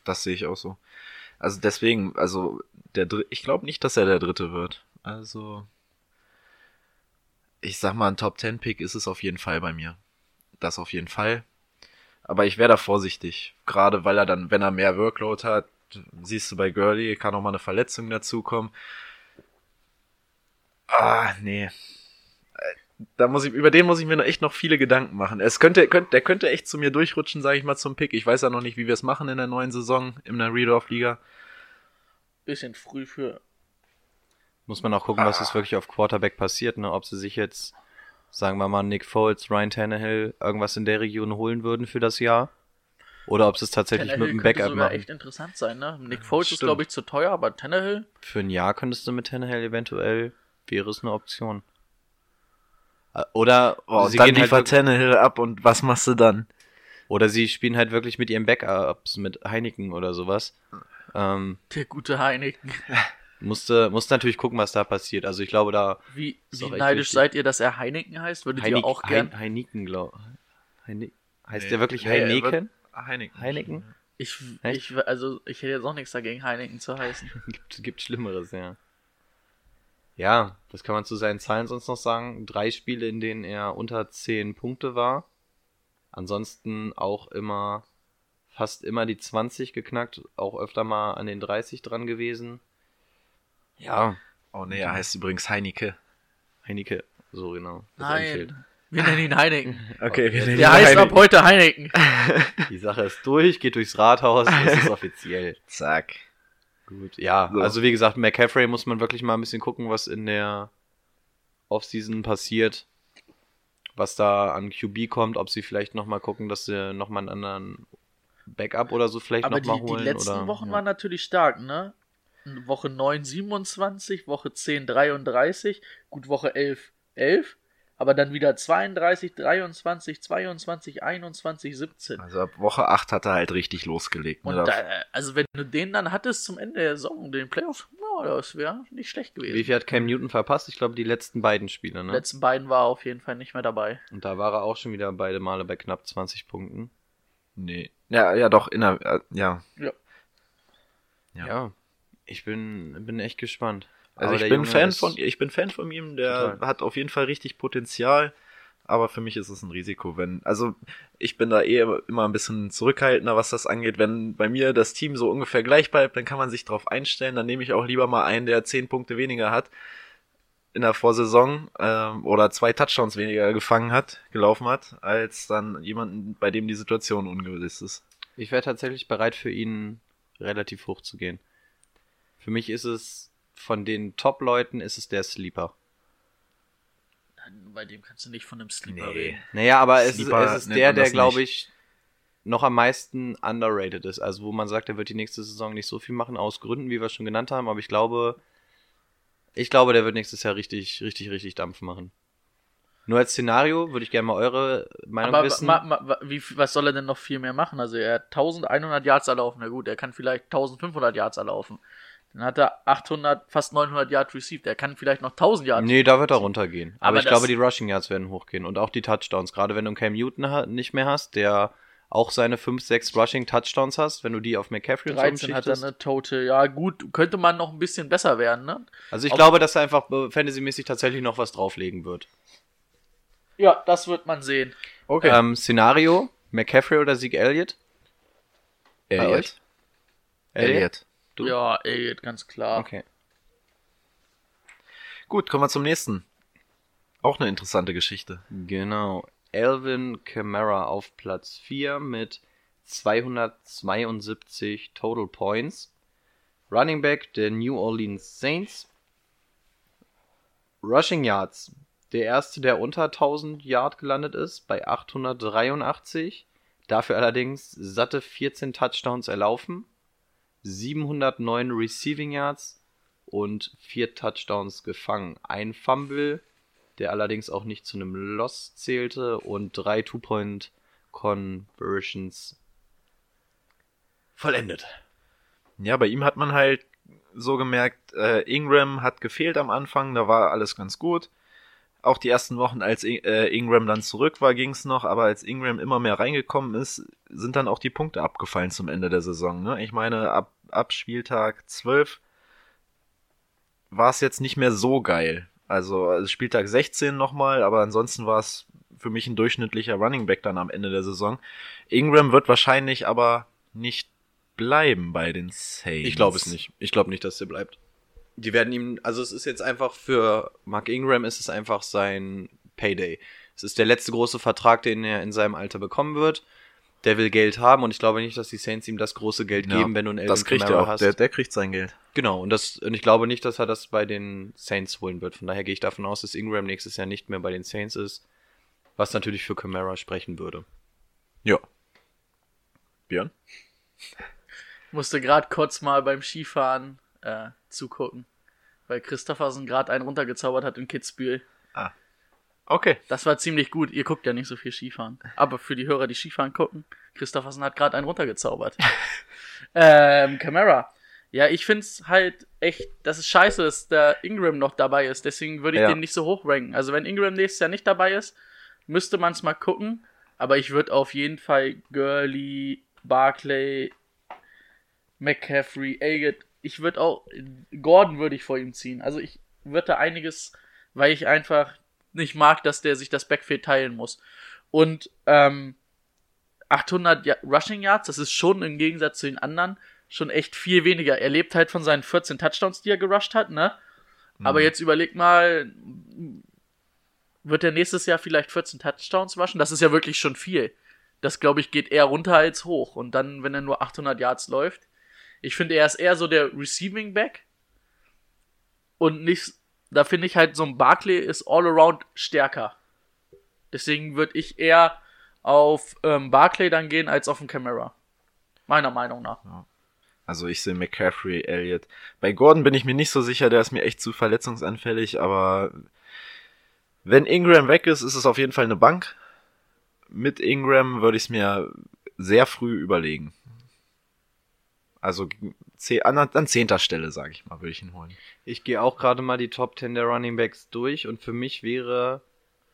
Das sehe ich auch so. Also deswegen, also der Dr ich glaube nicht, dass er der dritte wird. Also ich sag mal, ein Top 10 Pick ist es auf jeden Fall bei mir. Das auf jeden Fall. Aber ich wäre da vorsichtig. Gerade weil er dann, wenn er mehr Workload hat, siehst du bei Gurley, kann auch mal eine Verletzung dazukommen. Ah, nee. Da muss ich, über den muss ich mir noch echt noch viele Gedanken machen. Es könnte, könnte, der könnte echt zu mir durchrutschen, sage ich mal, zum Pick. Ich weiß ja noch nicht, wie wir es machen in der neuen Saison, in der Redorf-Liga. Bisschen früh für. Muss man auch gucken, was jetzt wirklich auf Quarterback passiert, ne? Ob sie sich jetzt, sagen wir mal, Nick Foles, Ryan Tannehill, irgendwas in der Region holen würden für das Jahr. Oder ob sie es tatsächlich Tannehill mit dem könnte Backup sogar machen. echt interessant sein, ne? Nick Foles ist, stimmt. glaube ich, zu teuer, aber Tannehill, Für ein Jahr könntest du mit Tannehill eventuell, wäre es eine Option. Oder Oh, sie dann gehen halt liefert wirklich, Tannehill ab und was machst du dann? oder sie spielen halt wirklich mit ihren Backups, mit Heineken oder sowas. Ähm, der gute Heineken. musste, musste natürlich gucken, was da passiert. Also ich glaube, da Wie, wie neidisch wichtig. seid ihr, dass er Heineken heißt? Würdet ihr auch gern? Hein, Heineken, glaube Heine, Heißt Nee. der wirklich Nee, Heineken? Heineken. Ich, Heineken? Echt? ich, also, ich hätte jetzt auch nichts dagegen, Heineken zu heißen. gibt, gibt Schlimmeres, ja. Ja, das kann man zu seinen Zahlen sonst noch sagen. Drei Spiele, in denen er unter 10 Punkte war. Ansonsten auch immer, fast immer die 20 geknackt, auch öfter mal an den 30 dran gewesen. Ja, Oh nee, er heißt übrigens Heineke. Heineke, so genau. das. Nein. Wir nennen ihn Heineken. Okay, wir Der heißt ab heute Heineken. Die Sache ist durch, geht durchs Rathaus, es ist offiziell. Zack. Gut, ja, So. also wie gesagt, McCaffrey muss man wirklich mal ein bisschen gucken, was in der Offseason passiert, was da an QB kommt, ob sie vielleicht nochmal gucken, dass sie nochmal einen anderen Backup oder so vielleicht die, nochmal die holen. letzten oder, Wochen ja. waren natürlich stark, ne? Woche 9 27, Woche 10 33, gut Woche 11 11, aber dann wieder 32, 23, 22, 21, 17. Also ab Woche 8 hat er halt richtig losgelegt. Ne? Und Da- also wenn du den dann hattest zum Ende der Saison, den Playoffs, ja, das wäre nicht schlecht gewesen. Wie viel hat Cam Newton verpasst? Ich glaube, die letzten beiden Spiele, Die ne? letzten beiden war er auf jeden Fall nicht mehr dabei. Und da war er auch schon wieder beide Male bei knapp 20 Punkten. nee. Ja, ja, doch, in der, äh, ja. Ja. Ja. Ja, ich bin, bin echt gespannt. Also Aber ich bin Junge Fan von, ich bin Fan von ihm, der Total. hat auf jeden Fall richtig Potenzial, aber für mich ist es ein Risiko, wenn, also ich bin da eh immer ein bisschen zurückhaltender, was das angeht. Wenn bei mir das Team so ungefähr gleich bleibt, dann kann man sich drauf einstellen, dann nehme ich auch lieber mal einen, der zehn Punkte weniger hat in der Vorsaison ähm, oder zwei Touchdowns weniger gefangen hat, gelaufen hat, als dann jemanden, bei dem die Situation ungewiss ist. Ich wäre tatsächlich bereit für ihn relativ hoch zu gehen. Für mich ist es von den Top-Leuten ist es der Sleeper. Bei dem kannst du nicht von einem Sleeper reden. Naja, aber es ist, Sleeper es ist der, der glaube ich noch am meisten underrated ist. Also wo man sagt, er wird die nächste Saison nicht so viel machen aus Gründen, wie wir es schon genannt haben. Aber ich glaube, ich glaube, der wird nächstes Jahr richtig, richtig, richtig Dampf machen. Nur als Szenario würde ich gerne mal eure Meinung Aber wissen. ma, ma, wie, was soll er denn noch viel mehr machen? Also er hat 1100 Yards erlaufen. Na gut, er kann vielleicht 1500 Yards erlaufen. Dann hat er 800, fast 900 Yards received. Er kann vielleicht noch 1000 Yards. Nee, da wird er runtergehen. Aber, Aber ich glaube, die Rushing Yards werden hochgehen und auch die Touchdowns. Gerade wenn du einen Cam Newton nicht mehr hast, der auch seine 5, 6 Rushing Touchdowns hast, wenn du die auf McCaffrey und so 13 hat er eine Tote. Ja, gut, könnte man noch ein bisschen besser werden, ne? Also ich Auf- glaube, dass er einfach äh, fantasymäßig tatsächlich noch was drauflegen wird. Ja, das wird man sehen. Okay. Ähm, Szenario, McCaffrey oder Sieg Elliott? bei euch? Du? Ja, Elliot, ganz klar. Okay. Gut, kommen wir zum nächsten. Auch eine interessante Geschichte. Genau. Alvin Kamara auf Platz 4 mit 272 Total Points. Running Back der New Orleans Saints. Rushing Yards. Der erste, der unter 1000 Yard gelandet ist, bei 883. Dafür allerdings satte 14 Touchdowns erlaufen. 709 Receiving Yards und 4 Touchdowns gefangen. Ein Fumble, der allerdings auch nicht zu einem Loss zählte und drei Two-Point-Conversions vollendet. Ja, bei ihm hat man halt so gemerkt, äh, Ingram hat gefehlt am Anfang, da war alles ganz gut. Auch die ersten Wochen, als äh, Ingram dann zurück war, ging's noch, aber als Ingram immer mehr reingekommen ist, sind dann auch die Punkte abgefallen zum Ende der Saison. Ne? Ich meine, ab, ab Spieltag 12 war es jetzt nicht mehr so geil. Also, also Spieltag 16 nochmal, aber ansonsten war es für mich ein durchschnittlicher Running Back dann am Ende der Saison. Ingram wird wahrscheinlich aber nicht bleiben bei den Saints. Ich glaube es nicht. Ich glaube nicht, dass der bleibt. Die werden ihm, also es ist jetzt einfach für Mark Ingram ist es einfach sein Payday. Es ist der letzte große Vertrag, den er in seinem Alter bekommen wird. Der will Geld haben und ich glaube nicht, dass die Saints ihm das große Geld Ja, geben, wenn du einen Alvin Das kriegt er Kamara auch. hast. Der, der kriegt sein Geld. Genau, und, das, und ich glaube nicht, dass er das bei den Saints holen wird. Von daher gehe ich davon aus, dass Ingram nächstes Jahr nicht mehr bei den Saints ist. Was natürlich für Kamara sprechen würde. Ja. Björn? Musste gerade kurz mal beim Skifahren äh, zugucken. Weil Christophersen gerade einen runtergezaubert hat in Kitzbühel. Okay. Das war ziemlich gut. Ihr guckt ja nicht so viel Skifahren. Aber für die Hörer, die Skifahren gucken, Christophersen hat gerade einen runtergezaubert. ähm, Camara. Ja, ich find's halt echt, das ist scheiße, dass der Ingram noch dabei ist. Deswegen würde ich Ja. den nicht so hoch ranken. Also wenn Ingram nächstes Jahr nicht dabei ist, müsste man's mal gucken. Aber ich würde auf jeden Fall Gurley, Barclay, McCaffrey, Elliott, ich würde auch, Gordon würde ich vor ihm ziehen. Also ich würde da einiges, weil ich einfach nicht mag, dass der sich das Backfield teilen muss. Und ähm, 800 Ja- Rushing Yards, das ist schon im Gegensatz zu den anderen schon echt viel weniger. Er lebt halt von seinen 14 Touchdowns, die er gerusht hat, ne? Aber jetzt überleg mal, wird er nächstes Jahr vielleicht 14 Touchdowns rushen? Das ist ja wirklich schon viel. Das, glaube ich, geht eher runter als hoch. Und dann, wenn er nur 800 Yards läuft. Ich finde, er ist eher so der Receiving Back. Und nicht, da finde ich halt, so ein Barkley ist all around stärker. Deswegen würde ich eher auf ähm, Barkley dann gehen als auf den Camera. Meiner Meinung nach. Also ich sehe McCaffrey, Elliott. Bei Gordon bin ich mir nicht so sicher, der ist mir echt zu verletzungsanfällig, aber wenn Ingram weg ist, ist es auf jeden Fall eine Bank. Mit Ingram würde ich es mir sehr früh überlegen. Also an, an zehnter Stelle, sage ich mal, würde ich ihn holen. Ich gehe auch gerade mal die Top 10 der Running Backs durch und für mich wäre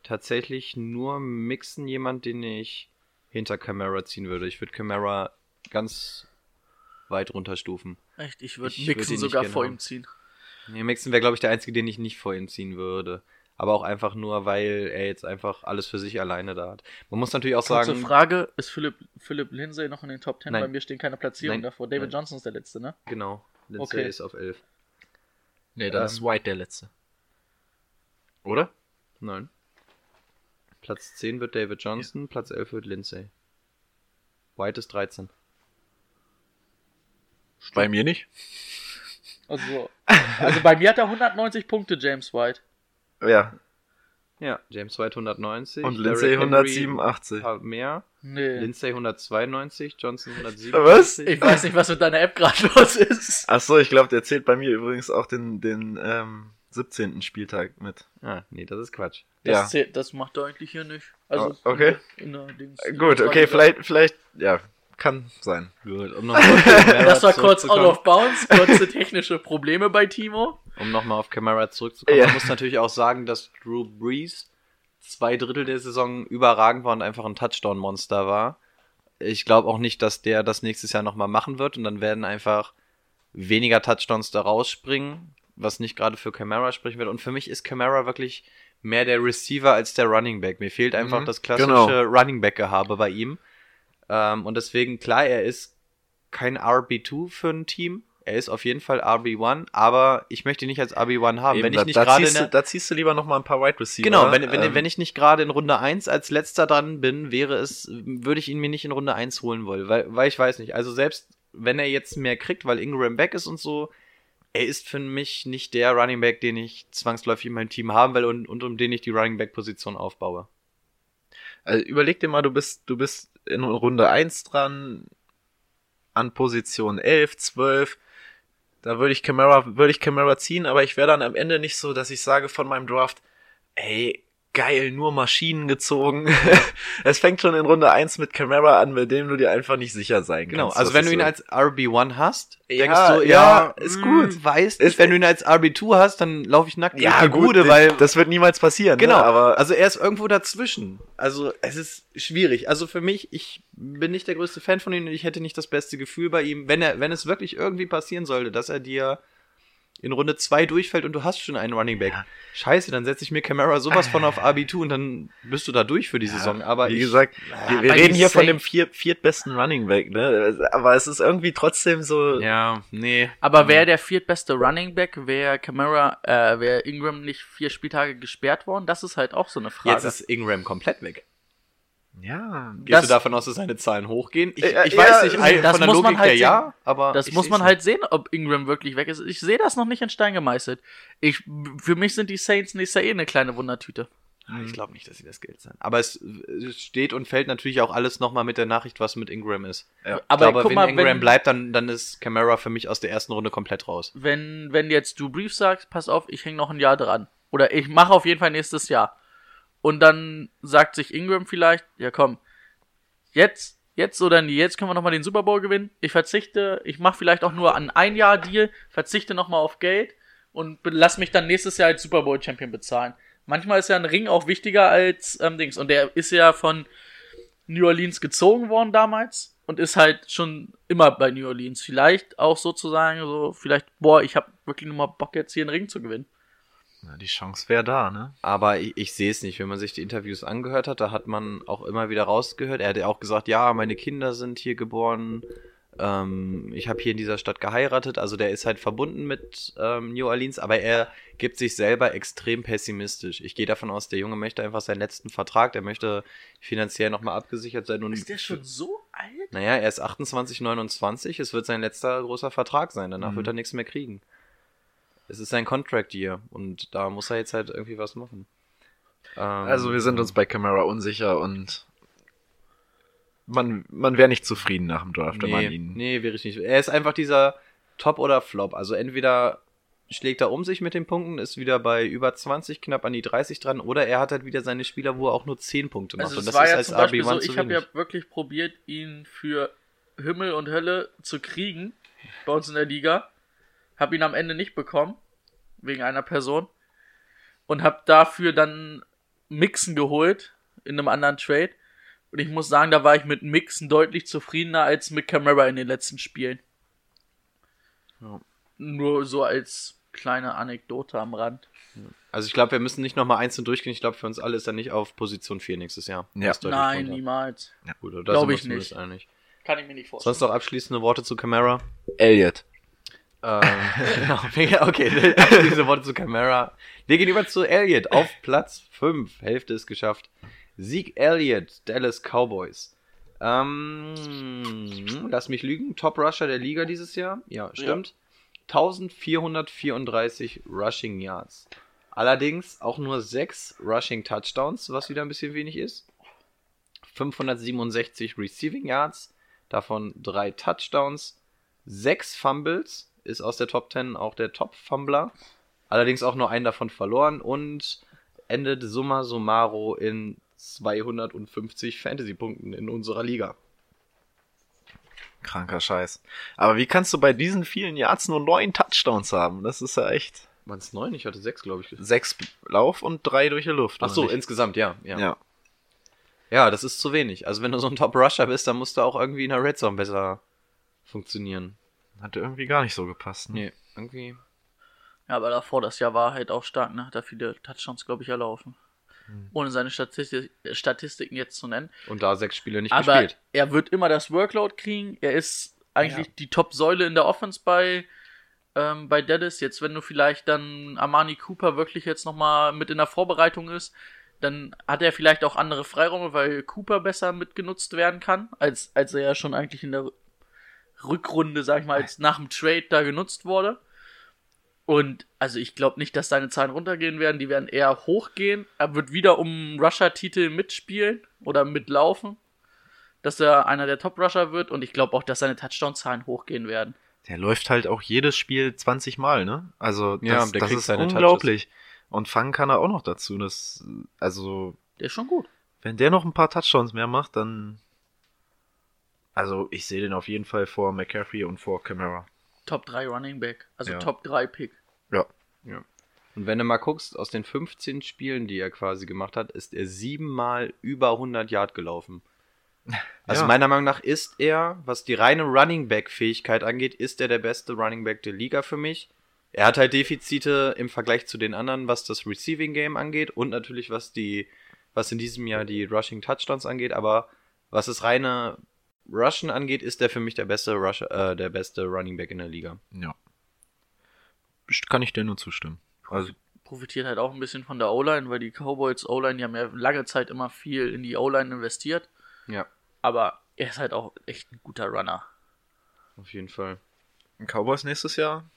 tatsächlich nur Mixon jemand, den ich hinter Camara ziehen würde. Ich würde Camara ganz weit runterstufen. Echt, ich würde Ich würd sogar vor ihm ziehen. Nee, Mixon wäre, glaube ich, der einzige, den ich nicht vor ihm ziehen würde. Aber auch einfach nur, weil er jetzt einfach alles für sich alleine da hat. Man muss natürlich auch Kurze sagen, Frage, ist Philipp, Philipp Lindsay noch in den Top 10? Nein. Bei mir stehen keine Platzierungen Nein. davor. David Nein. Johnson ist der letzte, ne? genau, Lindsay Okay. ist auf 11. Nee, dann ist White der letzte. Oder? Nein. Platz 10 wird David Johnson, Platz 11 wird Lindsay. White ist 13. Bei mir nicht. Also, also bei mir hat er 190 Punkte, James White. Ja. Ja, James White 190. Und Lindsay Henry 187. ein paar mehr. Nee. Lindsay 192, Johnson 197. Was? Ich weiß nicht, was mit deiner App gerade los ist. Ach so, ich glaube, der zählt bei mir übrigens auch den, den ähm, 17. Spieltag mit. Ah, nee, das ist Quatsch. Das, Ja. zählt, das macht er eigentlich hier nicht. Also, Oh, okay. In der, in der Gut, okay, vielleicht, vielleicht, ja, kann sein. Gut, um Das war kurz out of bounds, kurze technische Probleme bei Timo. Um nochmal auf Camara zurückzukommen, Ja. man muss natürlich auch sagen, dass Drew Brees zwei Drittel der Saison überragend war und einfach ein Touchdown-Monster war. Ich glaube auch nicht, dass der das nächstes Jahr nochmal machen wird und dann werden einfach weniger Touchdowns da rausspringen, was nicht gerade für Camara sprechen wird. Und für mich ist Camara wirklich mehr der Receiver als der Running Back. Mir fehlt einfach Mhm, das klassische genau. Running Back-Gehabe bei ihm. Ähm, und deswegen, klar, er ist kein RB2 für ein Team. Er ist auf jeden Fall RB1, aber ich möchte ihn nicht als RB1 haben. Eben, wenn ich nicht gerade da ziehst du lieber noch mal ein paar Wide Receiver. Genau, wenn, wenn, ähm, wenn ich nicht gerade in Runde 1 als letzter dran bin, wäre es, würde ich ihn mir nicht in Runde 1 holen wollen, weil, weil ich weiß nicht. Also selbst wenn er jetzt mehr kriegt, weil Ingram back ist und so, er ist für mich nicht der Running Back, den ich zwangsläufig in meinem Team haben will und, und um den ich die Running Back Position aufbaue. Also überleg dir mal, du bist, du bist in Runde 1 dran, an Position 11, 12. Da würde ich Camara, würde ich Camara ziehen, aber ich wäre dann am Ende nicht so, dass ich sage von meinem Draft, ey, geil, nur Maschinen gezogen. es fängt schon in Runde 1 mit Camara an, mit dem du dir einfach nicht sicher sein Genau, kannst. also was wenn du ihn als RB1 hast, Ja, denkst du, ja, ja, ist mh, gut. Weißt Ist- wenn du ihn als RB2 hast, dann laufe ich nackt ja, durch die gut, Bude, weil das wird niemals passieren. Genau, ne? aber also er ist irgendwo dazwischen. Also es ist schwierig. Also für mich, ich bin nicht der größte Fan von ihm und ich hätte nicht das beste Gefühl bei ihm, wenn er, wenn es wirklich irgendwie passieren sollte, dass er dir in Runde 2 durchfällt und du hast schon einen Running Back. Scheiße, dann setze ich mir Camara sowas von auf RB2 und dann bist du da durch für die Saison. Aber wie ich, gesagt, wir, wir reden hier von dem vier, viertbesten Running Back, ne? Aber es ist irgendwie trotzdem so. ja, nee. Aber wäre der viertbeste Running Back, wäre Camara, äh, wäre Ingram nicht vier Spieltage gesperrt worden? Das ist halt auch so eine Frage. Jetzt ist Ingram komplett weg. Ja. Gehst Das- du davon aus, dass seine Zahlen hochgehen? Ich, Ja, ich ja, weiß nicht, das von der muss man Logik halt her ja, aber Das muss man nicht. halt sehen, ob Ingram wirklich weg ist. Ich sehe das noch nicht in Stein gemeißelt. Ich, für mich sind die Saints nächstes Jahr eh eine kleine Wundertüte. Ich glaube nicht, dass sie das Geld zahlen. Aber es, steht und fällt natürlich auch alles nochmal mit der Nachricht, was mit Ingram ist. Ja. Aber glaube, guck wenn mal, Ingram wenn, bleibt, dann, dann ist Camara für mich aus der ersten Runde komplett raus. wenn, wenn jetzt du Brief sagst, pass auf, ich hänge noch ein Jahr dran. Oder ich mache auf jeden Fall nächstes Jahr. Und dann sagt sich Ingram vielleicht, ja komm, jetzt, jetzt oder nie, jetzt können wir nochmal den Super Bowl gewinnen. Ich verzichte, ich mache vielleicht auch nur an ein Jahr Deal, verzichte nochmal auf Geld und lass mich dann nächstes Jahr als Super Bowl Champion bezahlen. Manchmal ist ja ein Ring auch wichtiger als ähm, Dings. Und der ist ja von New Orleans gezogen worden damals und ist halt schon immer bei New Orleans. Vielleicht auch sozusagen so, vielleicht, boah, ich habe wirklich nur mal Bock jetzt hier einen Ring zu gewinnen. Na, die Chance wäre da, ne? Aber ich, ich sehe es nicht. Wenn man sich die Interviews angehört hat, da hat man auch immer wieder rausgehört. Er hat ja auch gesagt, ja, meine Kinder sind hier geboren. Ähm, ich habe hier in dieser Stadt geheiratet. Also der ist halt verbunden mit ähm, New Orleans, aber er gibt sich selber extrem pessimistisch. Ich gehe davon aus, der Junge möchte einfach seinen letzten Vertrag. Der möchte finanziell nochmal abgesichert sein. Und Ist der schon so alt? Naja, er ist 28, 29. Es wird sein letzter großer Vertrag sein. Danach Mhm. wird er nichts mehr kriegen. Es ist sein Contract Year und da muss er jetzt halt irgendwie was machen. Ähm, Also wir sind uns bei Camara unsicher und man, man wäre nicht zufrieden nach dem Draft, wenn man nee, ihn. nee, wäre ich nicht. Er ist einfach dieser Top oder Flop. Also entweder schlägt er um sich mit den Punkten, ist wieder bei über 20, knapp an die 30 dran, oder er hat halt wieder seine Spieler, wo er auch nur 10 Punkte macht. Also und das war ist ja als zum Beispiel RB1 so, ich habe ja wirklich probiert, ihn für Himmel und Hölle zu kriegen bei uns in der Liga. Hab ihn am Ende nicht bekommen, wegen einer Person. Und hab dafür dann Mixen geholt in einem anderen Trade. Und ich muss sagen, da war ich mit Mixen deutlich zufriedener als mit Camara in den letzten Spielen. Ja. Nur so als kleine Anekdote am Rand. Also ich glaube, wir müssen nicht nochmal einzeln durchgehen. Ich glaube, für uns alle ist er nicht auf Position 4 nächstes Jahr. Ja. Nein, drunter. niemals. Gut, da Glaub sind wir ich nicht. Kann ich mir nicht vorstellen. Sonst noch abschließende Worte zu Camara? Elliot. Ähm, genau, okay, abschließende Worte zu Camara. Wir gehen über zu Elliott auf Platz 5. Hälfte ist geschafft. Sieg Elliott, Dallas Cowboys. Ähm, lass mich lügen, Top Rusher der Liga dieses Jahr. Ja, stimmt. 1434 Rushing Yards. Allerdings auch nur 6 Rushing Touchdowns, was wieder ein bisschen wenig ist. 567 Receiving Yards, davon 3 Touchdowns, 6 Fumbles, ist aus der Top 10 auch der Top-Fumbler. Allerdings auch nur einen davon verloren und endet summa summaro in 250 Fantasy-Punkten in unserer Liga. Kranker Scheiß. Aber wie kannst du bei diesen vielen Yards nur neun Touchdowns haben? Das ist ja echt. Waren es neun? Ich hatte sechs, glaube ich. Sechs Lauf und drei durch die Luft. Ach so, nicht? insgesamt, ja, ja. ja. Ja, das ist zu wenig. Also wenn du so ein Top-Rusher bist, dann musst du auch irgendwie in der Red Zone besser funktionieren. Hat irgendwie gar nicht so gepasst. Ne? Nee, irgendwie. Ja, aber davor, das Jahr war halt auch stark, ne? Hat er viele Touchdowns, glaube ich, erlaufen. Ohne seine Statistik, Statistiken jetzt zu nennen. Und da sechs Spiele nicht aber gespielt. er wird immer das Workload kriegen. Er ist eigentlich die Top-Säule in der Offense bei, ähm, bei Dallas. Jetzt, wenn du vielleicht dann Armani Cooper wirklich jetzt nochmal mit in der Vorbereitung ist, dann hat er vielleicht auch andere Freiräume, weil Cooper besser mitgenutzt werden kann, als, als er ja schon eigentlich in der Rückrunde, sag ich mal, als nach dem Trade da genutzt wurde. Und also ich glaube nicht, dass seine Zahlen runtergehen werden, die werden eher hochgehen. Er wird wieder um Rusher-Titel mitspielen oder mitlaufen, dass er einer der Top-Rusher wird und ich glaube auch, dass seine Touchdown-Zahlen hochgehen werden. Der läuft halt auch jedes Spiel 20 Mal, ne? Also das, Ja, der das kriegt ist seine Touches. unglaublich. Und fangen kann er auch noch dazu. Das, also, Der ist schon gut. wenn der noch ein paar Touchdowns mehr macht, dann. Also, ich sehe den auf jeden Fall vor McCaffrey und vor Camara. Top 3 Running Back, also Ja. Top 3 Pick. Ja. Und wenn du mal guckst, aus den 15 Spielen, die er quasi gemacht hat, ist er siebenmal über 100 Yard gelaufen. Also Ja. meiner Meinung nach ist er, was die reine Running Back Fähigkeit angeht, ist er der beste Running Back der Liga für mich. Er hat halt Defizite im Vergleich zu den anderen, was das Receiving Game angeht und natürlich was die, was in diesem Jahr die Rushing Touchdowns angeht, aber was das reine Rushen angeht, ist er für mich der beste Rusher, äh, der beste Running Back in der Liga. Ja. Kann ich dir nur zustimmen. Also, Profitiert halt auch ein bisschen von der O-Line, weil die Cowboys O-Line, die haben ja lange Zeit immer viel in die O-Line investiert. Ja, Aber er ist halt auch echt ein guter Runner. auf jeden Fall. Cowboys nächstes Jahr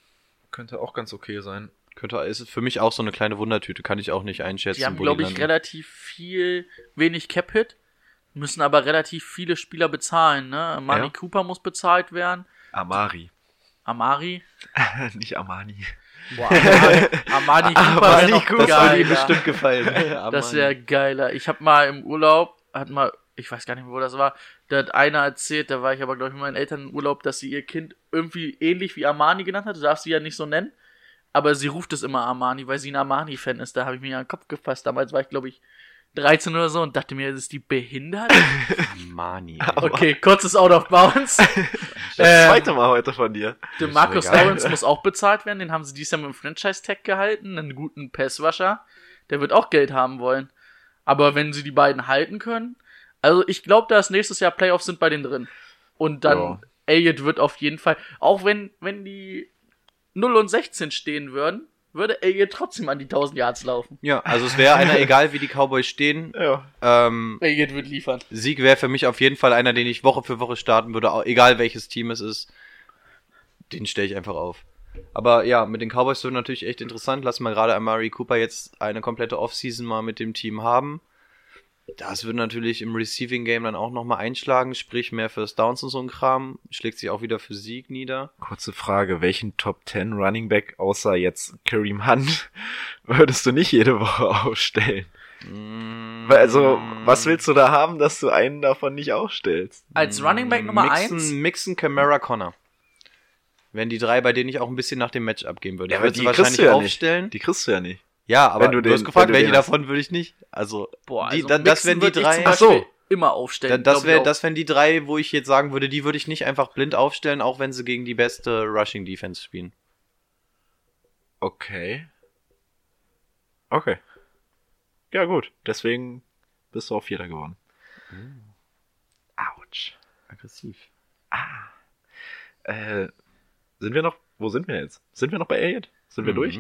könnte auch ganz okay sein. Könnte, ist für mich auch so eine kleine Wundertüte, kann ich auch nicht einschätzen. Die haben, glaube ich, relativ viel, wenig Cap-Hit, müssen aber relativ viele Spieler bezahlen. Ne? Mani Ja. Cooper muss bezahlt werden. Amari. Amari. Nicht Amani. Boah, Amani Cooper wäre Amani noch Cooper Das würde ihm bestimmt gefallen. Das wäre geiler. Ich habe mal im Urlaub, hat mal, ich weiß gar nicht mehr, wo das war, da hat einer erzählt, da war ich aber, glaube ich, mit meinen Eltern im Urlaub, dass sie ihr Kind irgendwie ähnlich wie Armani genannt hat. Du darfst sie ja nicht so nennen. Aber sie ruft es immer Armani, weil sie ein Armani-Fan ist. Da habe ich mir ja an den Kopf gefasst. Damals war ich, glaube ich, 13 oder so und dachte mir, ist die behindert? Mani. Okay, kurzes Out of Bounds. Das Ähm, zweite Mal heute von dir. Der Marcus. Lawrence muss auch bezahlt werden. Den haben sie dieses Jahr mit dem Franchise-Tag gehalten. Einen guten Passwasher. Der wird auch Geld haben wollen. Aber wenn sie die beiden halten können. Also ich glaube, dass nächstes Jahr Playoffs sind bei denen drin. Und dann Ja. Elliott wird auf jeden Fall. Auch wenn, wenn die 0 und 16 stehen würden, würde Elliott trotzdem an die 1000 Yards laufen. Ja, also es wäre einer, egal wie die Cowboys stehen. Ja. Ähm, Elliott wird liefern. Sieg wäre für mich auf jeden Fall einer, den ich Woche für Woche starten würde, egal welches Team es ist. Den stelle ich einfach auf. Aber ja, mit den Cowboys wird natürlich echt interessant. Lass mal gerade Amari Cooper jetzt eine komplette Offseason mal mit dem Team haben. Das wird natürlich im Receiving Game dann auch nochmal einschlagen, sprich mehr First Downs und so ein Kram. Schlägt sich auch wieder für Sieg nieder. Kurze Frage, welchen Top 10 Running Back außer jetzt Kareem Hunt würdest du nicht jede Woche aufstellen? Weil, Also, was willst du da haben, dass du einen davon nicht aufstellst? Als Running Back Nummer Mixon, 1. Mixon, Camara, Connor. Wenn die drei, bei denen ich auch ein bisschen nach dem Matchup gehen würde. Ja, ich aber würde die sie kriegst wahrscheinlich du ja aufstellen. nicht. Die kriegst du ja nicht. Ja, aber Wenn du du, den- hast gefragt, welche davon würde ich nicht. Also, Boah, die, also da, das wären die drei. Ach so. Immer aufstellen. Da, das glaub ich wäre auch. das wären die drei, wo ich jetzt sagen würde, die würde ich nicht einfach blind aufstellen, auch wenn sie gegen die beste Rushing Defense spielen. Okay. Okay. Ja, gut. Deswegen bist du auf Vierter geworden. Autsch. Aggressiv. Äh, sind wir noch, wo sind wir jetzt? Sind wir noch bei Elliot? Sind wir Mhm. durch?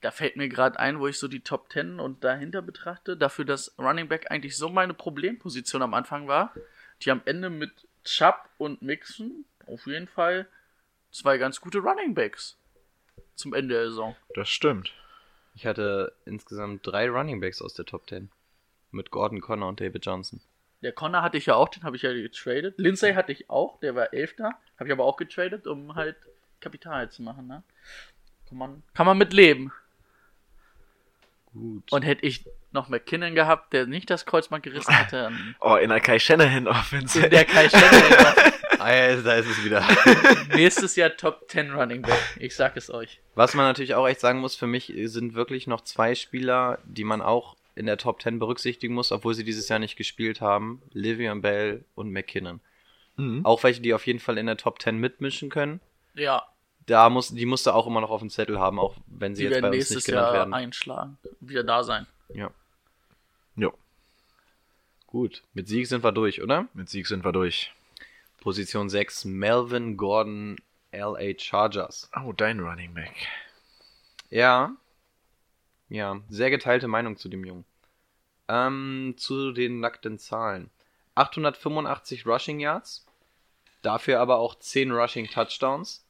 Da fällt mir gerade ein, wo ich so die Top 10 und dahinter betrachte, dafür, dass Running Back eigentlich so meine Problemposition am Anfang war, die am Ende mit Chubb und Mixon auf jeden Fall zwei ganz gute Running Backs zum Ende der Saison. Das stimmt. Ich hatte insgesamt drei Running Backs aus der Top 10. Mit Gordon Connor und David Johnson. Der Connor hatte ich ja auch, den habe ich ja getradet. Lindsay hatte ich auch, der war Elfter. Habe ich aber auch getradet, um halt Kapital zu machen, ne? Kann man, kann man mit leben. Gut. Und hätte ich noch McKinnon gehabt, der nicht das Kreuzband gerissen hätte, dann Oh, in der Kai Shanahan Offense. in der Kai Shanahan ah, ja, da ist es wieder. nächstes Jahr Top 10 Running Back. Ich sag es euch. Was man natürlich auch echt sagen muss, für mich sind wirklich noch zwei Spieler, die man auch in der Top 10 berücksichtigen muss, obwohl sie dieses Jahr nicht gespielt haben. Livian Bell und McKinnon. Mhm. Auch welche, die auf jeden Fall in der Top 10 mitmischen können. Ja, Da muss, die musst du auch immer noch auf dem Zettel haben, auch wenn sie die jetzt bei uns nicht genannt Jahr werden. einschlagen. Wieder da sein. Ja. Jo, Gut, mit Sieg sind wir durch, oder? mit Sieg sind wir durch. Position 6, Melvin Gordon, LA Chargers. Oh, dein Running Back. Ja. Ja, sehr geteilte Meinung zu dem Jungen. Ähm, zu den nackten Zahlen. 885 Rushing Yards, dafür aber auch 10 Rushing Touchdowns,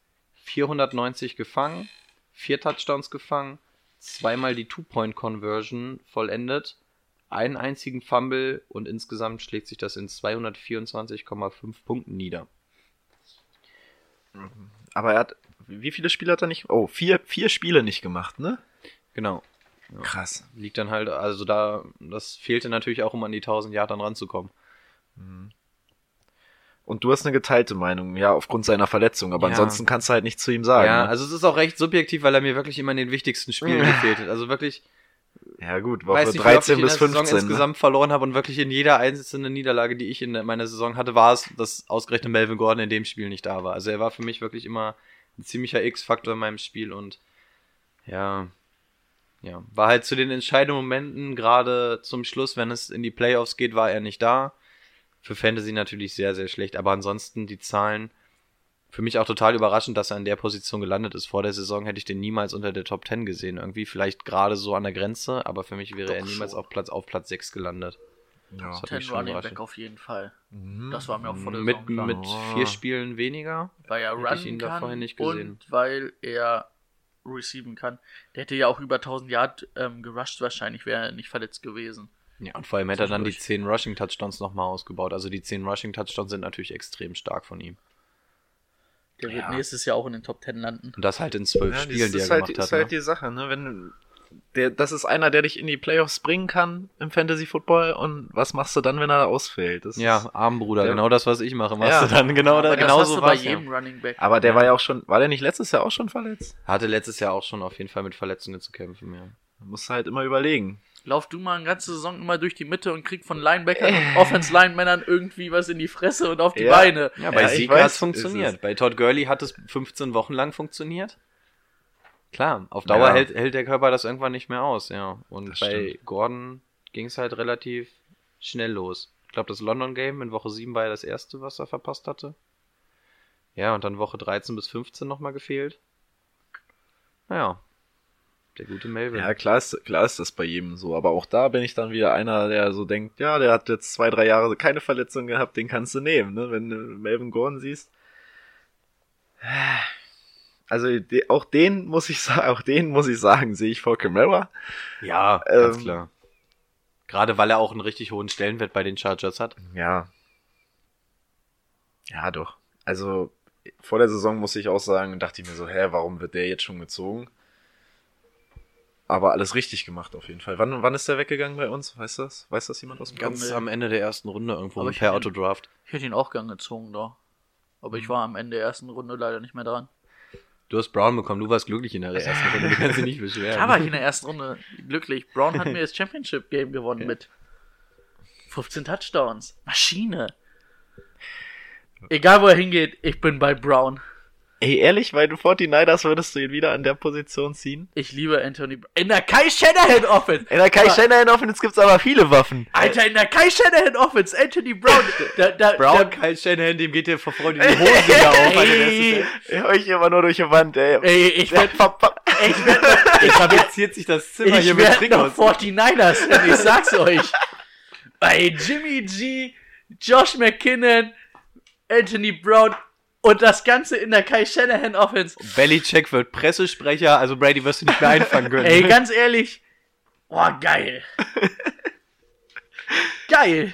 490 gefangen, 4 Touchdowns gefangen, zweimal die Two-Point-Conversion vollendet, einen einzigen Fumble und insgesamt schlägt sich das in 224,5 Punkten nieder. Aber er hat, wie viele Spiele hat er nicht? Oh, vier, vier Spiele nicht gemacht, ne? Genau. Krass. Liegt dann halt, also da, das fehlte natürlich auch, um an die 1000 Yard dann ranzukommen. Und du hast eine geteilte Meinung, ja, aufgrund seiner Verletzung, aber Ja. ansonsten kannst du halt nichts zu ihm sagen. ja, ne? also es ist auch recht subjektiv, weil er mir wirklich immer in den wichtigsten Spielen gefehlt hat. Also wirklich, ja gut, weiß Woche nicht, wie oft 13 ich in bis der Saison 15. Ne? insgesamt verloren habe und wirklich in jeder einzelnen Niederlage, die ich in meiner Saison hatte, war es, dass ausgerechnet Melvin Gordon in dem Spiel nicht da war. Also er war für mich wirklich immer ein ziemlicher X-Faktor in meinem Spiel und ja, ja, war halt zu den entscheidenden Momenten, gerade zum Schluss, wenn es in die Playoffs geht, war er nicht da. Für Fantasy natürlich sehr, sehr schlecht, aber ansonsten die Zahlen, für mich auch total überraschend, dass er in der Position gelandet ist. Vor der Saison hätte ich den niemals unter der Top 10 gesehen. Irgendwie vielleicht gerade so an der Grenze, aber für mich wäre Doch er niemals schon. auf Platz, auf Platz 6 gelandet. Ja. Das hat 10 mich schon Running überrascht. Back auf jeden Fall. Mhm. Das war mir auch vor der Mit, Saison klar. mit Oh. vier Spielen weniger. weil er hätte ich ihn da kann vorher nicht gesehen. und weil er receiven kann. Der hätte ja auch über 1000 Yard ähm, gerusht wahrscheinlich, wäre er nicht verletzt gewesen. Ja, und vor allem hätte er dann die Zwischendurch. 10 Rushing-Touchdowns nochmal ausgebaut. Also die 10 Rushing-Touchdowns sind natürlich extrem stark von ihm. Der wird Ja. nächstes Jahr auch in den Top 10 landen. Und das halt in zwölf Ja, Spielen, das die er ist halt, gemacht ist hat. halt ne? die Sache, ne? Wenn der, das ist einer, der dich in die Playoffs bringen kann im Fantasy Football und was machst du dann, wenn er ausfällt? Das Ja, ist, Armbruder, Der- genau das, was ich mache. Machst Ja. du dann genau da, Aber das genau hast so du bei war's, ja. jedem Running Back. aber der Ja. war ja auch schon, war der nicht letztes Jahr auch schon verletzt? Hatte letztes Jahr auch schon auf jeden Fall mit Verletzungen zu kämpfen, ja. Da musst du halt immer überlegen. Lauf du mal eine ganze Saison immer durch die Mitte und krieg von Linebackern und Offense-Linemännern irgendwie was in die Fresse und auf die Ja. Beine. Ja, bei Ja, Zeke weiß, hat es funktioniert. Bei Todd Gurley hat es 15 Wochen lang funktioniert. Klar, auf Dauer Ja. hält, hält der Körper das irgendwann nicht mehr aus, ja. Und Das bei stimmt. Gordon ging es halt relativ schnell los. Ich glaube, das London Game in Woche 7 war ja das erste, was er verpasst hatte. Ja, und dann Woche 13 bis 15 nochmal gefehlt. Naja, der gute Melvin. Ja, klar ist, klar ist das bei jedem so, aber auch da bin ich dann wieder einer, der so denkt, ja, der hat jetzt zwei, drei Jahre keine Verletzung gehabt, den kannst du nehmen, ne? Wenn du Melvin Gordon siehst. Also auch den muss ich sagen, auch den muss ich sagen, sehe ich vor Camara. Ja, ganz Ähm, klar. Gerade weil er auch einen richtig hohen Stellenwert bei den Chargers hat. Ja. Ja, doch. Also vor der Saison muss ich auch sagen, dachte ich mir so, hä, warum wird der jetzt schon gezogen? Aber alles richtig gemacht auf jeden Fall. Wann, wann ist der weggegangen bei uns? Weiß das? Weiß das jemand aus dem Ganz nee. am Ende der ersten Runde irgendwo Aber per Autodraft. Ich hätte ihn auch gern gezogen da. Aber ich war am Ende der ersten Runde leider nicht mehr dran. Du hast Brown bekommen, du warst glücklich in der ersten Runde, du kannst dich nicht beschweren. Klar war ich in der ersten Runde glücklich. Brown hat mir das Championship Game gewonnen mit 15 Touchdowns. Maschine. Egal wo er hingeht, ich bin bei Brown. Ey, ehrlich, bei den 49ers würdest du ihn wieder an der Position ziehen? Ich liebe Anthony Brown. In der Kai Shanahan Offense. In der Kai Shanahan Offense gibt's aber viele Waffen. Alter, in der Kai Shanahan Offense. Anthony Brown. Da, da, Brown, da, Kyle Shanahan, dem geht dir vor Freude die Hose da auf. der Ey. ersten Ich euch immer nur durch die Wand, ey. ey, ich Ja, werd, ich werd, Stelle. Tapeziert sich das Zimmer hier ich mit werd noch Trikots. 49ers, Fan, ich sag's euch. Bei Jimmy G, Josh McKinnon, Anthony Brown und das Ganze in der Kai Shanahan Offense. Belichick wird Pressesprecher, also Brady wirst du nicht mehr einfangen können. Ey, ganz ehrlich. Boah, geil. geil.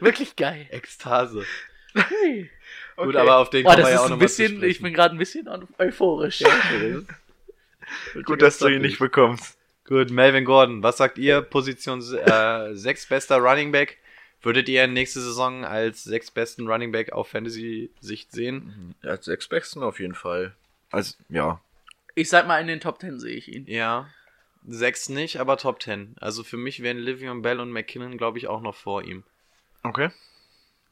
Wirklich geil. Ekstase. Hey. Gut, aber auf den kann das man ja auch noch bisschen, ich bin gerade ein bisschen euphorisch. Gut, dass du ihn nicht bekommst. Gut, Melvin Gordon, was sagt ihr? Position äh, 6 bester Running Back. Würdet ihr nächste Saison als sechs besten Running Back auf Fantasy-Sicht sehen? Als Ex-Besten auf jeden Fall. Also, ja. Ich sag mal, in den Top 10 sehe ich ihn. Ja. Sechs nicht, aber Top 10. Also für mich wären Livion Bell und McKinnon, glaube ich, auch noch vor ihm. Okay.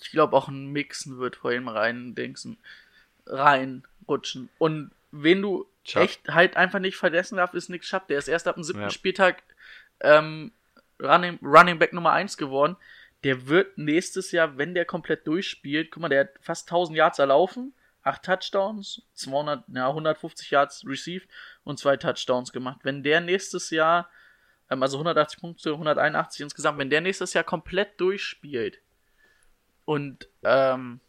Ich glaube auch ein Mixen wird vor ihm rein, denksen, reinrutschen. Und wen du Chubb. echt halt einfach nicht vergessen darf, ist Nick Chubb. Der ist erst ab dem siebten Ja. Spieltag ähm, Running, Running Back Nummer 1 geworden. Der wird nächstes Jahr, wenn der komplett durchspielt, guck mal, der hat fast 1000 Yards erlaufen, 8 Touchdowns, 200, ja, 150 Yards received und zwei Touchdowns gemacht. Wenn der nächstes Jahr, ähm, also 180 Punkte, 181 insgesamt, wenn der nächstes Jahr komplett durchspielt, und ähm,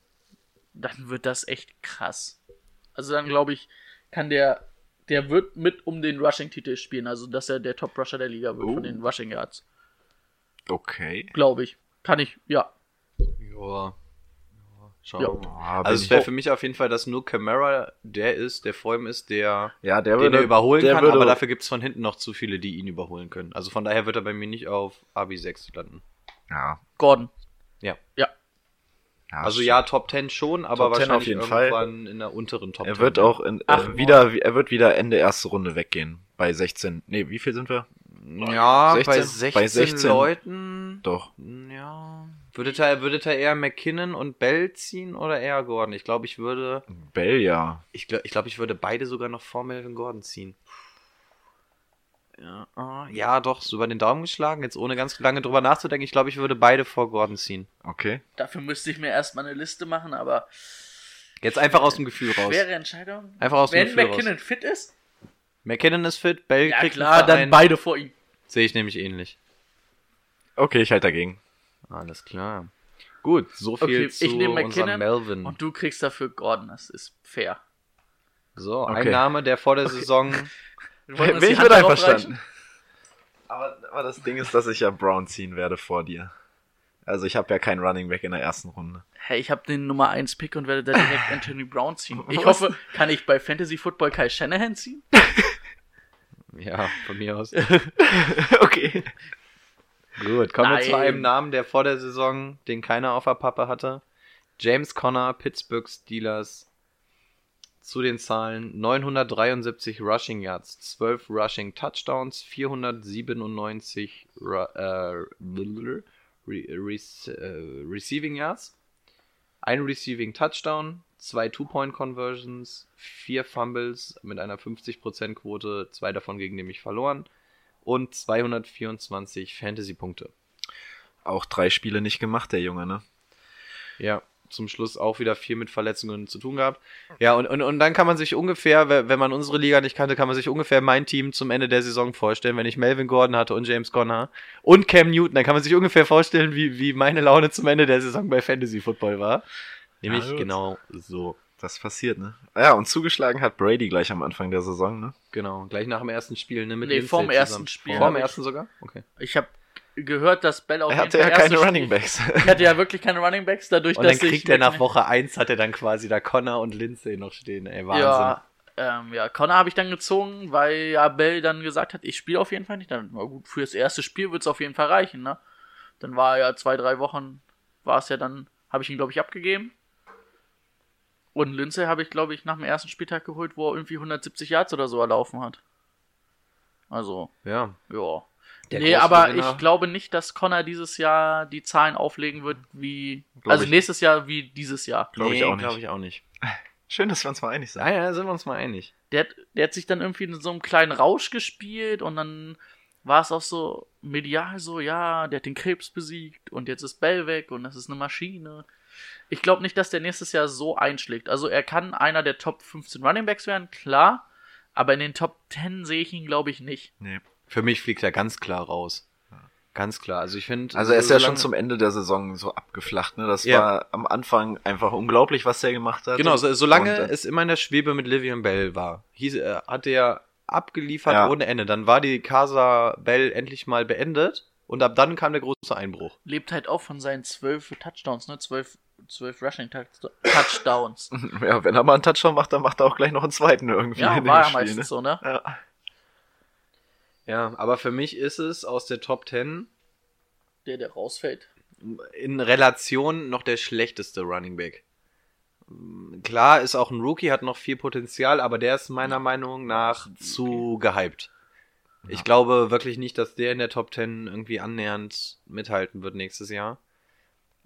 dann wird das echt krass. Also dann glaube ich, kann der, der wird mit um den Rushing-Titel spielen, also dass er der Top-Rusher der Liga wird Oh. von den Rushing Yards. Okay. Glaube ich. Kann ich, ja. Ja. Schauen Ja. wir mal. Bin Also es ich- wäre für mich auf jeden Fall, dass nur Camara der ist, der vor ihm ist, der ja, der den würde er überholen der kann, würde, aber dafür gibt es von hinten noch zu viele, die ihn überholen können. Also von daher wird er bei mir nicht auf AB6 landen. Ja. Gordon. Ja. Ja. ja Also stimmt. ja, Top 10 schon, aber Top 10 wahrscheinlich auf jeden Fall. irgendwann in der unteren Top Er 10. wird auch in, Ach, äh, wieder, er wird wieder Ende erste Runde weggehen. Bei 16. Nee, wie viel sind wir? Ja, 16? bei 16, Bei 16. Leuten. Doch. Ja. Würdet ihr, würdet ihr eher McKinnon und Bell ziehen oder eher Gordon? Ich glaube, ich würde. Bell, ja. Ich glaube, ich, glaub, ich würde beide sogar noch vor Melvin Gordon ziehen. Ja, ah, ja, doch, so über den Daumen geschlagen, jetzt ohne ganz lange drüber nachzudenken. Ich glaube, ich würde beide vor Gordon ziehen. Okay. Dafür müsste ich mir erstmal eine Liste machen, aber Jetzt einfach aus dem Gefühl raus. schwere Entscheidung. Einfach aus dem Wenn Gefühl McKinnon raus. fit ist, McKinnon ist fit, Bell ja kriegt klar, einen dann beide vor ihm. Sehe ich nämlich ähnlich. Okay, ich halte dagegen. Alles klar. Gut, so viel Okay, zu ich nehme unserem McKinnon Melvin. Und du kriegst dafür Gordon, das ist fair. so, ein Okay. Name, der vor der Saison uns Bin die ich mit einverstanden. Aber, aber das Ding ist, dass ich ja Brown ziehen werde vor dir. Also ich habe ja keinen Running Back in der ersten Runde. Hey, ich habe den Nummer 1 Pick und werde da direkt Anthony Brown ziehen. Ich Was? hoffe, kann ich bei Fantasy Football Kai Shanahan ziehen? Ja, von mir aus. okay. Gut, kommen wir Nein. zu einem Namen, der vor der Saison, den keiner auf der Pappe hatte. James Conner, Pittsburgh Steelers. zu den Zahlen 973 Rushing Yards, 12 Rushing Touchdowns, 497 Ru äh, Re Re äh, Receiving Yards, ein Receiving Touchdown, zwei Two-Point-Conversions, vier Fumbles mit einer 50% Quote, zwei davon gegen nämlich verloren und 224 Fantasy-Punkte. Auch drei Spiele nicht gemacht, der Junge, ne? Ja, zum Schluss auch wieder viel mit Verletzungen zu tun gehabt. Ja, und, und, und dann kann man sich ungefähr, we- wenn man unsere Liga nicht kannte, kann man sich ungefähr mein Team zum Ende der Saison vorstellen. Wenn ich Melvin Gordon hatte und James Conner und Cam Newton, dann kann man sich ungefähr vorstellen, wie, wie meine Laune zum Ende der Saison bei Fantasy Football war. Nämlich gut. genau so. Das passiert, ne? Ja, und zugeschlagen hat Brady gleich am Anfang der Saison, ne? Genau, gleich nach dem ersten Spiel, ne? Mit Nee, vorm zusammen. ersten Spiel Vorm ersten sogar? Okay. Ich habe gehört, dass Bell auf Er hatte ja keine erstes Running Spiel- Backs. Er hatte ja wirklich keine Running Backs, dadurch, Und dann dass ich kriegt er nach Woche 1 hat er dann quasi da Connor und Lindsay noch stehen. Ey, Wahnsinn. Ja, ähm, ja, Connor habe ich dann gezogen, weil ja Bell dann gesagt hat, ich spiele auf jeden Fall nicht. Dann war gut, fürs erste Spiel wird es auf jeden Fall reichen, ne? Dann war ja zwei, drei Wochen, war es ja dann, habe ich ihn, glaube ich, abgegeben. Und Lindsay habe ich, glaube ich, nach dem ersten Spieltag geholt, wo er irgendwie 170 Yards oder so erlaufen hat. Also, Ja. ja. Der nee, aber ich glaube nicht, dass Connor dieses Jahr die Zahlen auflegen wird wie. Glaub also ich. nächstes Jahr wie dieses Jahr. Glaub ich auch nicht. Glaube ich auch nicht. Schön, dass wir uns mal einig sind. Ja, ja, sind wir uns mal einig. Der, der hat sich dann irgendwie in so einem kleinen Rausch gespielt und dann war es auch so medial so, ja, der hat den Krebs besiegt und jetzt ist Bell weg und das ist eine Maschine. Ich glaube nicht, dass der nächstes Jahr so einschlägt. Also er kann einer der Top 15 Runningbacks werden, klar, aber in den Top 10 sehe ich ihn, glaube ich, nicht. Nee. Für mich fliegt er ganz klar raus. Ganz klar. Also ich finde. Also er ist ja solange- schon zum Ende der Saison so abgeflacht, ne? Das Ja. war am Anfang einfach unglaublich, was der gemacht hat. Genau, so, solange Und, äh, es immer in der Schwebe mit Livian Bell war, hieß, äh, hat er abgeliefert Ja. ohne Ende. Dann war die Casa Bell endlich mal beendet und ab dann kam der große Einbruch. Lebt halt auch von seinen 12 Touchdowns, ne? 12, 12 Rushing Touch- Touchdowns. Ja, wenn er mal einen Touchdown macht, dann macht er auch gleich noch einen zweiten irgendwie ja, in war Spiel, meistens ne? so, ne? Ja. Ja, aber für mich ist es aus der Top 10 Der, der rausfällt. in Relation noch der schlechteste Running Back. Klar, ist auch ein Rookie, hat noch viel Potenzial, aber der ist meiner Meinung nach zu gehypt. Ich glaube wirklich nicht, dass der in der Top 10 irgendwie annähernd mithalten wird nächstes Jahr.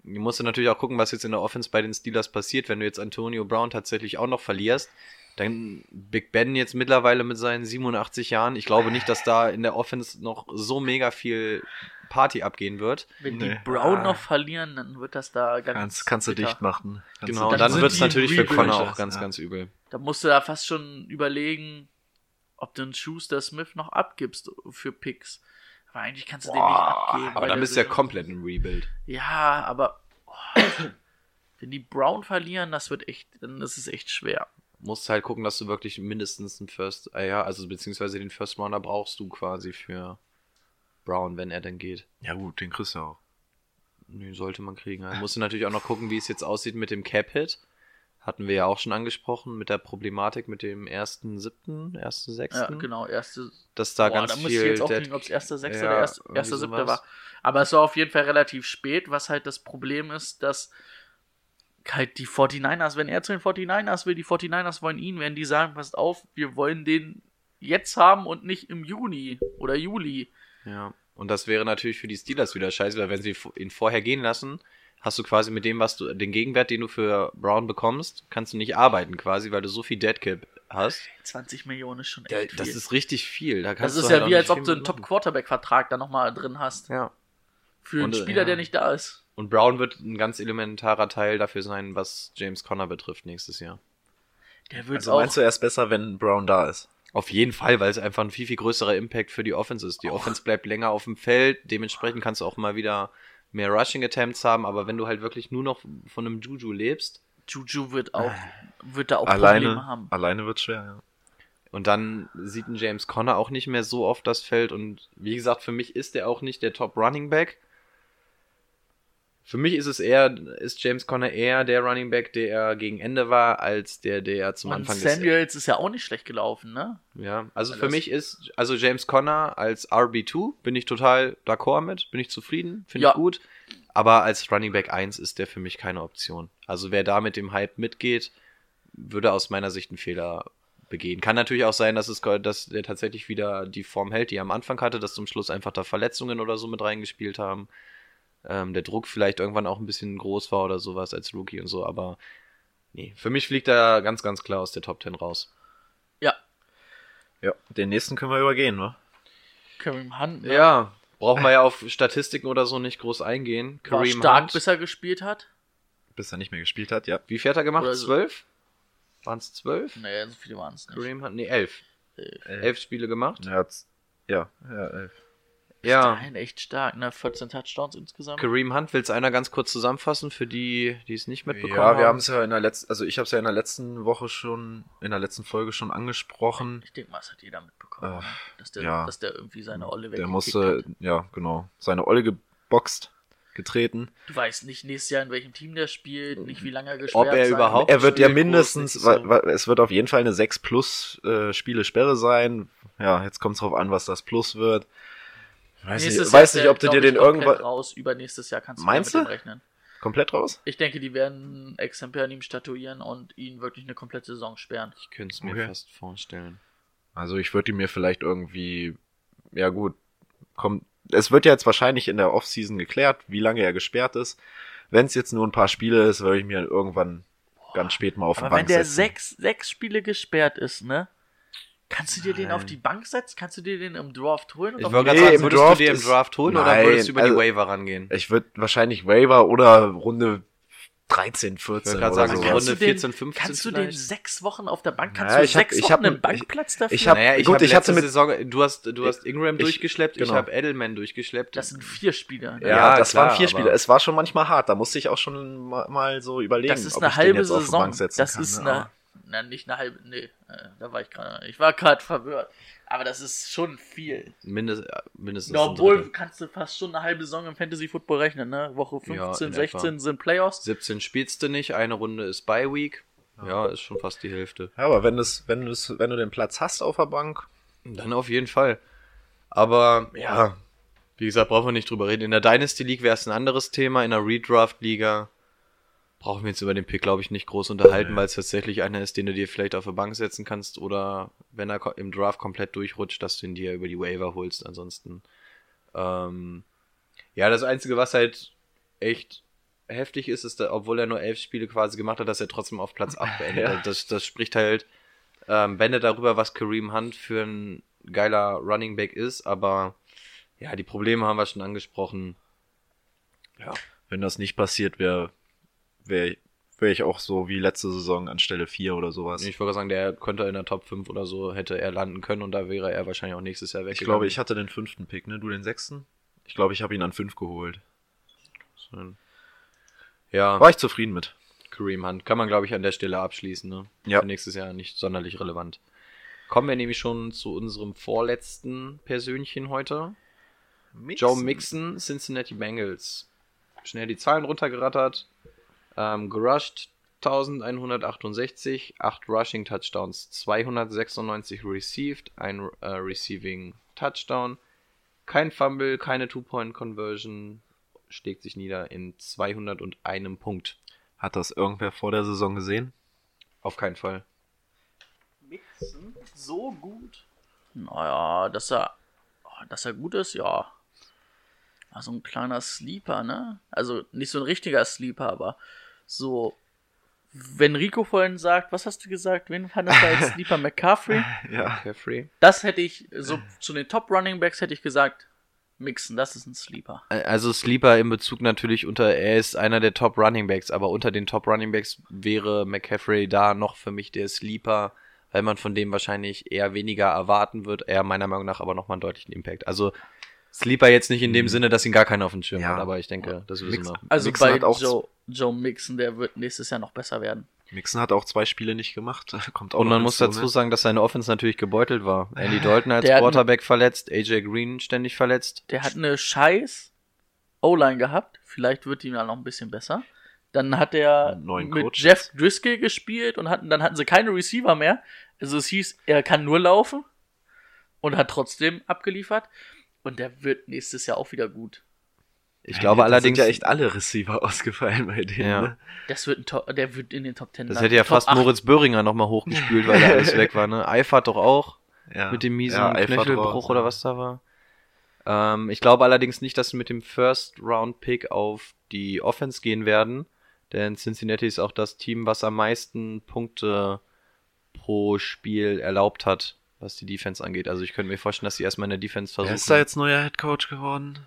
Du musst natürlich auch gucken, was jetzt in der Offense bei den Steelers passiert, wenn du jetzt Antonio Brown tatsächlich auch noch verlierst. Dann Big Ben jetzt mittlerweile mit seinen 87 Jahren. Ich glaube nicht, dass da in der Offense noch so mega viel Party abgehen wird. Wenn Nee. die Brown Ah. noch verlieren, dann wird das da ganz. Kannst, kannst du dicht machen. Kannst Genau, dann dann wird es natürlich für Connor auch ganz, ja. ganz übel. Da musst du da fast schon überlegen, ob du einen Schuster Smith noch abgibst für Picks. Aber eigentlich kannst du den nicht abgeben. Aber dann der bist du ja komplett ein Rebuild. Ja, aber oh, wenn die Brown verlieren, das wird echt, dann ist es echt schwer. Musst halt gucken, dass du wirklich mindestens einen First, äh, ja, also beziehungsweise den First Rounder brauchst du quasi für Brown, wenn er denn geht. Ja gut, den kriegst du auch. Nö, sollte man kriegen. Also musst du natürlich auch noch gucken, wie es jetzt aussieht mit dem Cap-Hit. Hatten wir ja auch schon angesprochen, mit der Problematik mit dem ersten siebten, ersten Ja, sechsten. genau, erste. Dass da Boah, ganz da muss viel. ich jetzt auch kriegen, ob es erster Sechster Ja, oder erst, irgendwie erster Siebter sowas. war. Aber es war auf jeden Fall relativ spät, was halt das Problem ist, dass halt die 49ers, wenn er zu den 49ers will, die 49ers wollen ihn, werden die sagen, passt auf, wir wollen den jetzt haben und nicht im Juni oder Juli. Ja, und das wäre natürlich für die Steelers wieder scheiße, weil wenn sie ihn vorher gehen lassen, hast du quasi mit dem, was du, den Gegenwert, den du für Brown bekommst, kannst du nicht arbeiten quasi, weil du so viel Deadcap hast. 20 Millionen ist schon Ja, echt das viel. ist richtig viel. Da das ist du ja halt wie, als ob du einen. Top-Quarterback-Vertrag da nochmal drin hast. Ja. Für einen Und, äh, Spieler, ja. der nicht da ist. Und Brown wird ein ganz elementarer Teil dafür sein, was James Conner betrifft nächstes Jahr. Der wird Also auch. meinst du erst besser, wenn Brown da ist? Auf jeden Fall, weil es einfach ein viel, viel größerer Impact für die Offense ist. Die Offense bleibt länger auf dem Feld, dementsprechend kannst du auch mal wieder mehr Rushing Attempts haben, aber wenn du halt wirklich nur noch von einem Juju lebst, Juju wird auch, wird da auch Probleme Alleine, haben. Ah, alleine wird schwer, ja. Und dann sieht ein James Conner auch nicht mehr so oft das Feld. Und wie gesagt, für mich ist er auch nicht der Top Running Back. Für mich ist es eher, ist James Conner eher der Running Back, der er gegen Ende war, als der, der er zum Und Anfang Samuels ist ja auch nicht schlecht gelaufen, ne? ist. Ja, also Weil für mich ist, also James Conner als RB2 bin ich total d'accord mit, bin ich zufrieden, finde Ja. ich gut. Aber als Running Back 1 ist der für mich keine Option. Also wer da mit dem Hype mitgeht, würde aus meiner Sicht einen Fehler begehen. Kann natürlich auch sein, dass es dass der tatsächlich wieder die Form hält, die er am Anfang hatte, dass zum Schluss einfach da Verletzungen oder so mit reingespielt haben. Ähm, der Druck vielleicht irgendwann auch ein bisschen groß war oder sowas als Rookie und so, aber nee, für mich fliegt er ganz, ganz klar aus der Top 10 raus. Ja, Ja, den nächsten können wir übergehen, ne? Kareem Hunt ne? Ja, brauchen wir ja auf Statistiken oder so nicht groß eingehen. war Kareem stark, Hunt, bis er gespielt hat. Bis er nicht mehr gespielt hat, ja. wie viel hat er gemacht? Oder so. Zwölf? Waren es zwölf? Naja, so viele waren es nicht. Kareem Hunt, nee, elf. Elf. Elf Spiele gemacht. Er hat's, ja, ja, elf. Ja. Nein, echt stark, ne? 14 Touchdowns insgesamt. Kareem Hunt, willst du einer ganz kurz zusammenfassen für die, die es nicht mitbekommen Ja, wir haben haben? es ja in der letzten, also ich habe es ja in der letzten Woche schon, in der letzten Folge schon angesprochen. Ich denke mal, das hat jeder mitbekommen, Äh, dass, der, ja. dass der irgendwie seine Olle Der weggekickt musste, hat. ja, genau, seine Olle geboxt, getreten. Du weißt nicht nächstes Jahr, in welchem Team der spielt, nicht wie lange er gesperrt Ob er sein überhaupt- Er wird ja mindestens, wa, es wird auf jeden Fall eine 6 plus äh, Spiele Sperre sein. Ja, jetzt kommt es drauf an, was das Plus wird. Weiß Nächstes nicht, Jahr weiß nicht ob du dir ich, den komplett irgendwann raus. Übernächstes Jahr kannst du Meinst mit du? dem rechnen. komplett raus? Ich denke, die werden Exemplar an ihm statuieren und ihn wirklich eine komplette Saison sperren. Ich könnte es mir Okay. fast vorstellen. Also ich würde mir vielleicht irgendwie, ja gut, kommt, es wird ja jetzt wahrscheinlich in der Offseason geklärt, wie lange er gesperrt ist. Wenn es jetzt nur ein paar Spiele ist, würde ich mir irgendwann ganz spät mal auf Aber die Bank wenn der setzen. sechs, sechs Spiele gesperrt ist, ne? Kannst du dir den auf die Bank setzen? Kannst du dir den im Draft holen? Ich wollte die- gerade sagen, im würdest Draft du dir im Draft holen oder Nein, würdest du über also- die Waiver rangehen? Ich würde wahrscheinlich Waiver oder Runde 13, 14 Ich oder sagen, kannst Runde du den, 14, 15 kannst du den vielleicht? sechs Wochen auf der Bank, kannst Naja, du ich hab- sechs ich Wochen hab- einen ich- Bankplatz dafür? ich hab- naja, ich gut, habe ich hatte mit- Saison, du hast, du hast Ingram ich- durchgeschleppt, ich genau. habe Edelman durchgeschleppt. das sind vier Spieler. Ja, Ja, das klar, waren vier aber- Spiele. Es war schon manchmal hart. Da musste ich auch schon mal, mal so überlegen, Das ist ob eine ich den halbe jetzt auf die Saison. Bank setzen Das kann. ist ne? eine, na, nicht eine halbe, nee, äh, da war ich gerade, ich war gerade verwirrt. Aber das ist schon viel. Mindest, mindestens. Ja, obwohl kannst du fast schon eine halbe Saison im Fantasy Football rechnen, ne? Woche Ja, 15, in 16 etwa. sind Playoffs. 17 spielst du nicht, eine Runde ist Bye Week. Ja, ist schon fast die Hälfte. Ja, aber wenn, das, wenn, das, wenn du den Platz hast auf der Bank, Dann auf jeden Fall. Aber ja, wie gesagt, brauchen wir nicht drüber reden. In der Dynasty League wäre es ein anderes Thema. In der Redraft Liga brauchen wir jetzt über den Pick, glaube ich, nicht groß unterhalten, weil es tatsächlich einer ist, den du dir vielleicht auf der Bank setzen kannst oder wenn er im Draft komplett durchrutscht, dass du ihn dir über die Waiver holst. Ansonsten, ähm, ja, das Einzige, was halt echt heftig ist, ist, obwohl er nur elf Spiele quasi gemacht hat, dass er trotzdem auf Platz 8 beendet. Ja. hat. Das, das spricht halt ähm, Bände darüber, was Kareem Hunt für ein geiler Running Back ist, aber ja, die Probleme haben wir schon angesprochen. Ja, wenn das nicht passiert, wäre wär, wär ich auch so wie letzte Saison an Stelle 4 oder sowas. ich würde sagen, der könnte in der Top 5 oder so, hätte er landen können und da wäre er wahrscheinlich auch nächstes Jahr weg. Ich glaube, ich hatte den fünften Pick, ne? Du den sechsten? Ich glaube, ich habe ihn an fünf geholt. Ja, War ich zufrieden mit. Kareem Hunt kann man, glaube ich, an der Stelle abschließen. Ne? Ja. Für nächstes Jahr nicht sonderlich relevant. Kommen wir nämlich schon zu unserem vorletzten Persönchen heute. Joe Mixon, Cincinnati Bengals. Schnell die Zahlen runtergerattert. Ähm, gerusht 1168, 8 Rushing Touchdowns, 296 received, ein äh, Receiving Touchdown, kein Fumble, keine Two-Point-Conversion, schlägt sich nieder in 201 Punkt. Hat das irgendwer vor der Saison gesehen? Auf keinen Fall. Mixen so gut. Naja, dass er, oh, dass er gut ist, ja. War so ein kleiner Sleeper, ne? Also nicht so ein richtiger Sleeper, aber so. Wenn Rico vorhin sagt, was hast du gesagt? Wen fandest du als Sleeper? McCaffrey? Ja. Carefree. Das hätte ich, so zu den Top Running Backs hätte ich gesagt, Mixen, das ist ein Sleeper. Also Sleeper in Bezug natürlich unter, er ist einer der Top Running Backs, aber unter den Top Running Backs wäre McCaffrey da noch für mich der Sleeper, weil man von dem wahrscheinlich eher weniger erwarten wird, er meiner Meinung nach aber nochmal einen deutlichen Impact. Also Sleeper jetzt nicht in dem Sinne, dass ihn gar keiner auf dem Schirm Ja. hat, aber ich denke, das wissen Mix- wir. Also Mixon bei hat auch- Joe, Joe Mixon, der wird nächstes Jahr noch besser werden. Mixon hat auch zwei Spiele nicht gemacht. Kommt auch Und man muss dazu ne? sagen, dass seine Offense natürlich gebeutelt war. Andy Dalton als Der hat- Quarterback verletzt, AJ Green ständig verletzt. Der hat eine scheiß O-Line gehabt. Vielleicht wird ihm dann noch ein bisschen besser. Dann hat er mit Coach Jeff. Driscoll gespielt und hatten, dann hatten sie keine Receiver mehr. Also es hieß, er kann nur laufen und hat trotzdem abgeliefert. Und der wird nächstes Jahr auch wieder gut. Ich glaube Da allerdings, sind ja echt alle Receiver ausgefallen bei denen. Ja. Ne? Das wird ein Top, der wird in den Top 10 das landen. hätte ja Top fast 8. Moritz Böhringer nochmal hochgespült, weil da alles weg war, ne? Eifert doch auch. Ja. mit dem miesen Ja, Knöchelbruch oder ja. was da war. Ähm, ich glaube allerdings nicht, dass sie mit dem First Round Pick auf die Offense gehen werden, denn Cincinnati ist auch das Team, was am meisten Punkte pro Spiel erlaubt hat, was die Defense angeht. Also ich könnte mir vorstellen, dass sie erstmal in der Defense Wer versuchen. ist da jetzt neuer Head Coach geworden?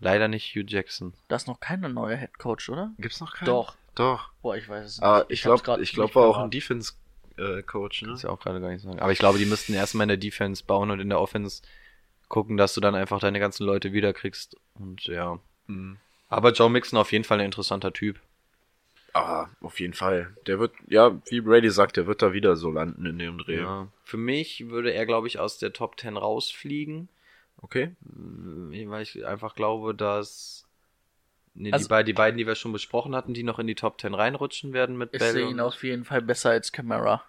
Leider nicht Hugh Jackson. Das ist noch keine neue Head Coach, oder? Gibt's noch keinen? Doch. Doch. Boah, ich weiß es nicht. Aber ich hab's glaube, ich glaube, nicht war auch ein Defense äh, Coach, ne? Kannst ja auch gerade gar nicht sagen. Aber ich glaube, die müssten erstmal in der Defense bauen und in der Offense gucken, dass du dann einfach deine ganzen Leute wiederkriegst. Und ja. Mhm. Aber Joe Mixon auf jeden Fall ein interessanter Typ. Ah, auf jeden Fall. Der wird, ja, wie Brady sagt, der wird da wieder so landen in dem Dreh. Ja. Für mich würde er, glaube ich, aus der Top 10 rausfliegen, Okay. äh, weil ich einfach glaube, dass nee, die, Also- beiden, die beiden, die wir schon besprochen hatten, die noch in die Top 10 reinrutschen werden mit Ich Bell sehe ihn auf jeden Fall besser als Camara.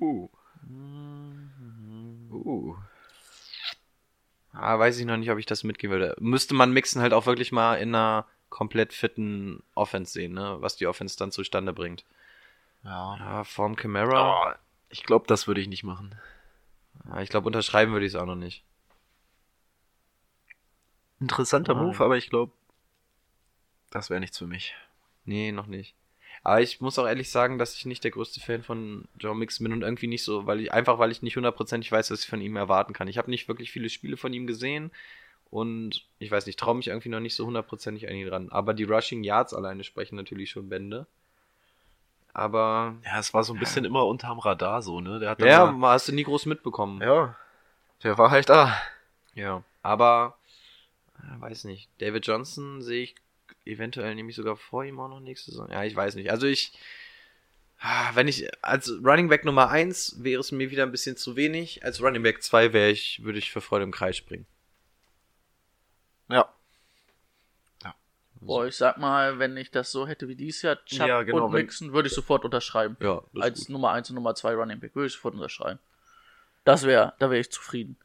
Uh. Mhm. Uh. Ah, weiß ich noch nicht, ob ich das mitgehen würde. Müsste man Mixen halt auch wirklich mal in einer komplett fitten Offense sehen, ne? Was die Offense dann zustande bringt. Ja. Ja, Form Camara. Oh, ich glaube, das würde ich nicht machen. Ja, ich glaube, unterschreiben würde ich es auch noch nicht. Interessanter Nein. Move, aber ich glaube, das wäre nichts für mich. Nee, noch nicht. Aber ich muss auch ehrlich sagen, dass ich nicht der größte Fan von Joe Mixon bin und irgendwie nicht so, weil ich einfach weil ich nicht hundertprozentig weiß, was ich von ihm erwarten kann. Ich habe nicht wirklich viele Spiele von ihm gesehen und ich weiß nicht, traue mich irgendwie noch nicht so hundertprozentig an ihn ran. Aber die Rushing Yards alleine sprechen natürlich schon Bände. Aber Ja, es war so ein bisschen immer unterm Radar so, ne? Der hat ja, mal- hast du nie groß mitbekommen. ja. Der war halt da. Ja, aber äh, weiß nicht. David Johnson sehe ich eventuell nämlich sogar vor ihm auch noch nächste Saison. Ja, ich weiß nicht. Also ich ah, wenn ich als Running Back Nummer 1 wäre es mir wieder ein bisschen zu wenig. Als Running Back 2 wäre ich würde ich für Freude im Kreis springen. Ja. Boah, ich sag mal, wenn ich das so hätte wie dieses Jahr, Chubb Ja, genau, und Mixon, würde ich sofort unterschreiben. Ja, Als gut. Nummer 1 und Nummer 2 Running Back würde ich sofort unterschreiben. Das wäre, da wäre ich zufrieden.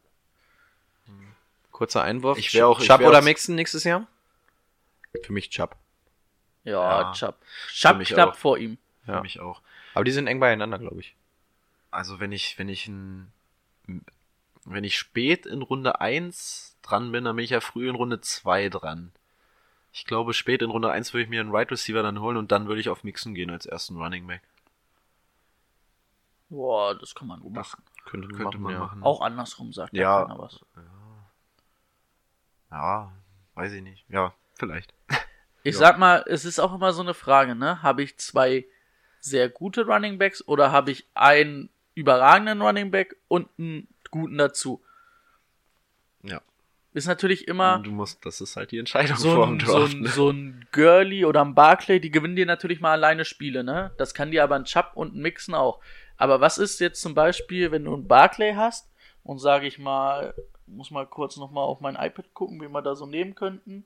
kurzer Einwurf. Ich wär auch- Chubb wär oder Mixon nächstes Jahr? Für mich Chubb. Ja, Ja, Chubb. Chubb knapp auch. vor ihm. Für Ja. mich auch. Aber die sind eng beieinander, glaube ich. Also wenn ich, wenn ich ein, wenn ich spät in Runde 1 dran bin, dann bin ich ja früh in Runde 2 dran. Ich glaube, spät in Runde 1 würde ich mir einen Right Receiver dann holen und dann würde ich auf Mixen gehen als ersten Running Back. Boah, das kann man gut Das machen. Könnte, könnte man ja. machen. Auch andersrum sagt Ja. ja keiner was. Ja, weiß ich nicht. Ja, vielleicht. Ich Ja. sag mal, es ist auch immer so eine Frage, ne? Habe ich zwei sehr gute Running Backs oder habe ich einen überragenden Running Back und einen guten dazu? Ja. Ist natürlich immer Du musst, das ist halt die Entscheidung so ein, so, Draft. ein, ne? so ein Gurley oder ein Barclay, die gewinnen dir natürlich mal alleine Spiele, ne? Das kann dir aber ein Chubb und ein Mixen auch. Aber was ist jetzt zum Beispiel, wenn du einen Barclay hast und sage ich mal, muss mal kurz nochmal auf mein iPad gucken, wie wir da so nehmen könnten.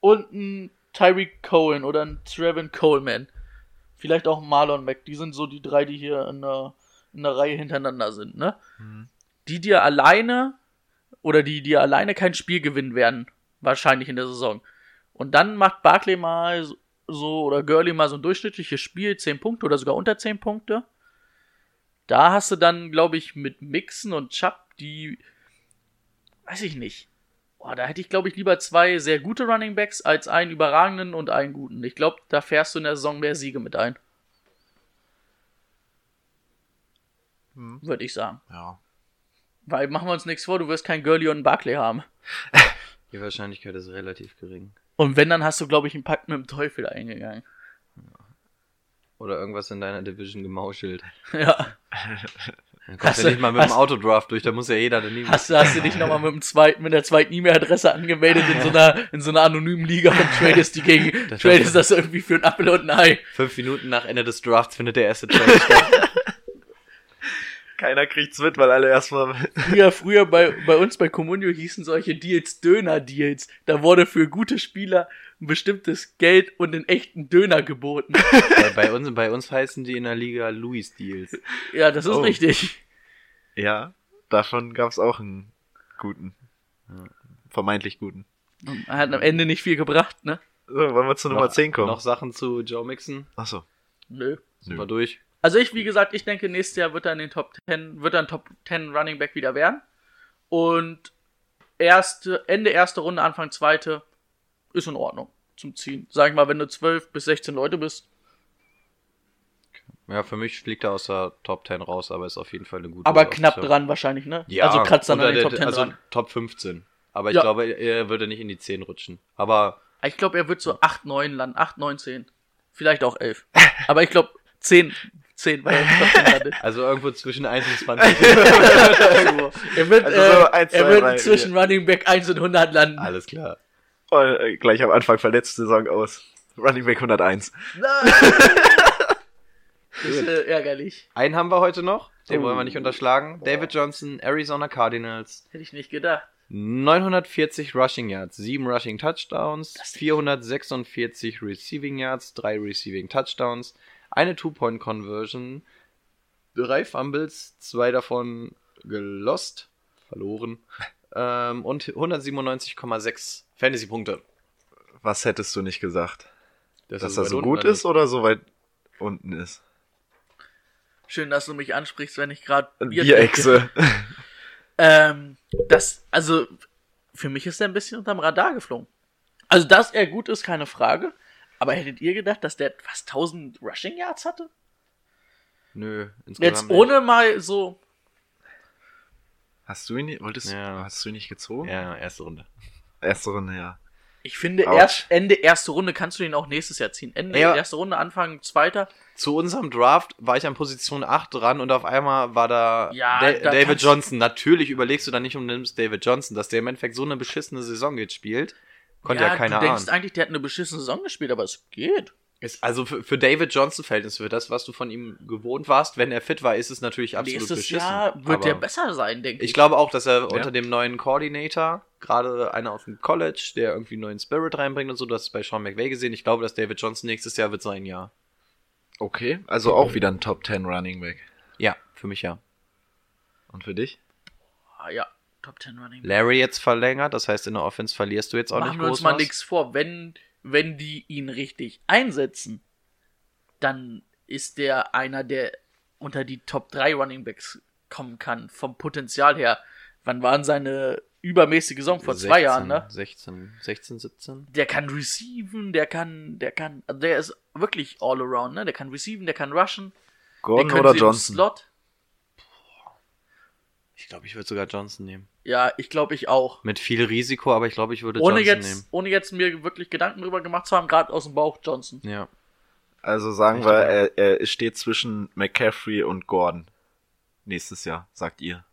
Und ein Tyreek Cohen oder ein Trevin Coleman. Vielleicht auch ein Marlon Mack. Die sind so die drei, die hier in der, in der Reihe hintereinander sind, ne? Die dir alleine oder die dir alleine kein Spiel gewinnen werden, wahrscheinlich in der Saison. Und dann macht Barkley mal so- so oder Gurley mal so ein durchschnittliches Spiel, 10 Punkte oder sogar unter 10 Punkte. Da hast du dann, glaube ich, mit Mixen und Chubb die, weiß ich nicht. Boah, da hätte ich, glaube ich, lieber zwei sehr gute Running Backs als einen überragenden und einen guten. Ich glaube, da fährst du in der Saison mehr Siege mit ein. Würde ich sagen. Ja. Weil machen wir uns nichts vor, du wirst kein Gurley und einen Barkley haben. Die Wahrscheinlichkeit ist relativ gering. Und wenn, dann hast du, glaube ich, einen Pakt mit dem Teufel eingegangen. Oder irgendwas in deiner Division gemauschelt. Ja. Dann kommst Hast du du- nicht mal mit dem Autodraft durch, da muss ja jeder daneben. Hast, du- hast du dich nochmal mit dem zweiten, mit der zweiten E-Mail-Adresse angemeldet in so einer, in so einer anonymen Liga und tradest die gegen, Das tradest das irgendwie für ein Apfel und ein Ei. Fünf Minuten nach Ende des Drafts findet der erste Trade statt. Keiner kriegt's mit, weil alle erstmal. Früher, früher bei, bei uns bei Comunio hießen solche Deals Döner-Deals. Da wurde für gute Spieler ein bestimmtes Geld und einen echten Döner geboten. bei, bei, uns, bei uns heißen die in der Liga Louis Deals. Ja, das ist Oh. richtig. ja, davon gab's auch einen guten. Vermeintlich guten. Und er hat am Ende nicht viel gebracht, ne? So, wollen wir zu Nummer 10 kommen? Noch Sachen zu Joe Mixon. Achso. Nö. Sind Nö. wir durch. Also ich, wie gesagt, ich denke, nächstes Jahr wird er in den Top 10, wird er ein Top 10 Running Back wieder werden. Und erste, Ende erste Runde, Anfang zweite, ist in Ordnung zum Ziehen. Sag ich mal, wenn du 12 bis 16 Leute bist, Ja, für mich fliegt er aus der Top 10 raus, aber ist auf jeden Fall eine gute aber knapp Option. dran wahrscheinlich, ne? Ja, also kratzt dann an den Top 10 also dran. Top 15. Aber ich Ja. glaube, er würde nicht in die 10 rutschen. Aber Ich glaube, er wird so 8, 9 landen. 8, 9, 10. Vielleicht auch 11. Aber ich glaube, 10, 10, weil er im Top 10 landet. also irgendwo zwischen 1 und 20. irgendwo. Er wird, Also äh, so eins, er zwei, wird drei, zwischen Running Back 1 und 100 landen. Alles klar. Oh, äh, gleich am Anfang verletzt Saison aus. Running Back 101. Nein! Das ist äh, ärgerlich. Einen haben wir heute noch. Den Oh. wollen wir nicht unterschlagen. David Johnson, Arizona Cardinals. Hätte ich nicht gedacht. 940 Rushing Yards, 7 Rushing Touchdowns, 446 Receiving Yards, 3 Receiving Touchdowns, eine Two-Point-Conversion, 3 Fumbles, 2 davon gelost, verloren, ähm, und 197,6 Fantasy-Punkte. Was hättest du nicht gesagt? Dass ist er so gut ist oder so weit unten ist? Schön, dass du mich ansprichst, wenn ich gerade Bierechse. Ähm, das, also, für mich ist er ein bisschen unterm Radar geflogen. Also, dass er gut ist, keine Frage. Aber hättet ihr gedacht, dass der fast 1000 Rushing Yards hatte? Nö, insgesamt Jetzt ohne mal so. Hast du ihn, nicht- wolltest, Ja. hast du ihn nicht gezogen? Ja, erste Runde. Erste Runde, ja. Ich finde, erst Ende erste Runde kannst du ihn auch nächstes Jahr ziehen. Ende Ja. erste Runde, Anfang zweiter. Zu unserem Draft war ich an Position 8 dran und auf einmal war da, Ja, Da- da David Johnson. Natürlich überlegst du dann nicht und nimmst David Johnson, dass der im Endeffekt so eine beschissene Saison jetzt spielt. Konnte ja, keiner du denkst ahnen. eigentlich, der hat eine beschissene Saison gespielt, aber es geht. Ist also für, für David Johnson Verhältnis, für das, was du von ihm gewohnt warst, wenn er fit war, ist es natürlich absolut Nächstes beschissen. Jahr wird Aber der besser sein, denke ich. Ich glaube auch, dass er unter dem neuen Coordinator, gerade einer aus dem College, der irgendwie einen neuen Spirit reinbringt und so, das ist bei Sean McVay gesehen. Ich glaube, dass David Johnson nächstes Jahr wird sein Jahr. Okay, also auch wieder ein Top 10 Running Back. Ja, für mich ja. Und für dich? Ah, ja, Top 10 Running. Larry jetzt verlängert, das heißt, in der Offense verlierst du jetzt auch Machen nicht wir uns groß mal nichts vor. Wenn, wenn die ihn richtig einsetzen, dann ist der einer, der unter die Top 3 Running Backs kommen kann, vom Potenzial her. Wann waren seine übermäßige Saison? Vor zwei 16, Jahren, ne? 16, 16, 17. Der kann receiven, der kann, der kann, also der ist wirklich all around, ne? Der kann receiven, der kann rushen. Gordon oder Johnson? Slot. Ich glaube, ich würde sogar Johnson nehmen. Ja, ich glaube ich auch. Mit viel Risiko, aber ich glaube, ich würde Ohne Johnson jetzt, nehmen. ohne jetzt mir wirklich Gedanken drüber gemacht zu haben, gerade aus dem Bauch Johnson. Ja. Also sagen Echt, wir, er, er steht zwischen McCaffrey und Gordon. Nächstes Jahr, sagt ihr.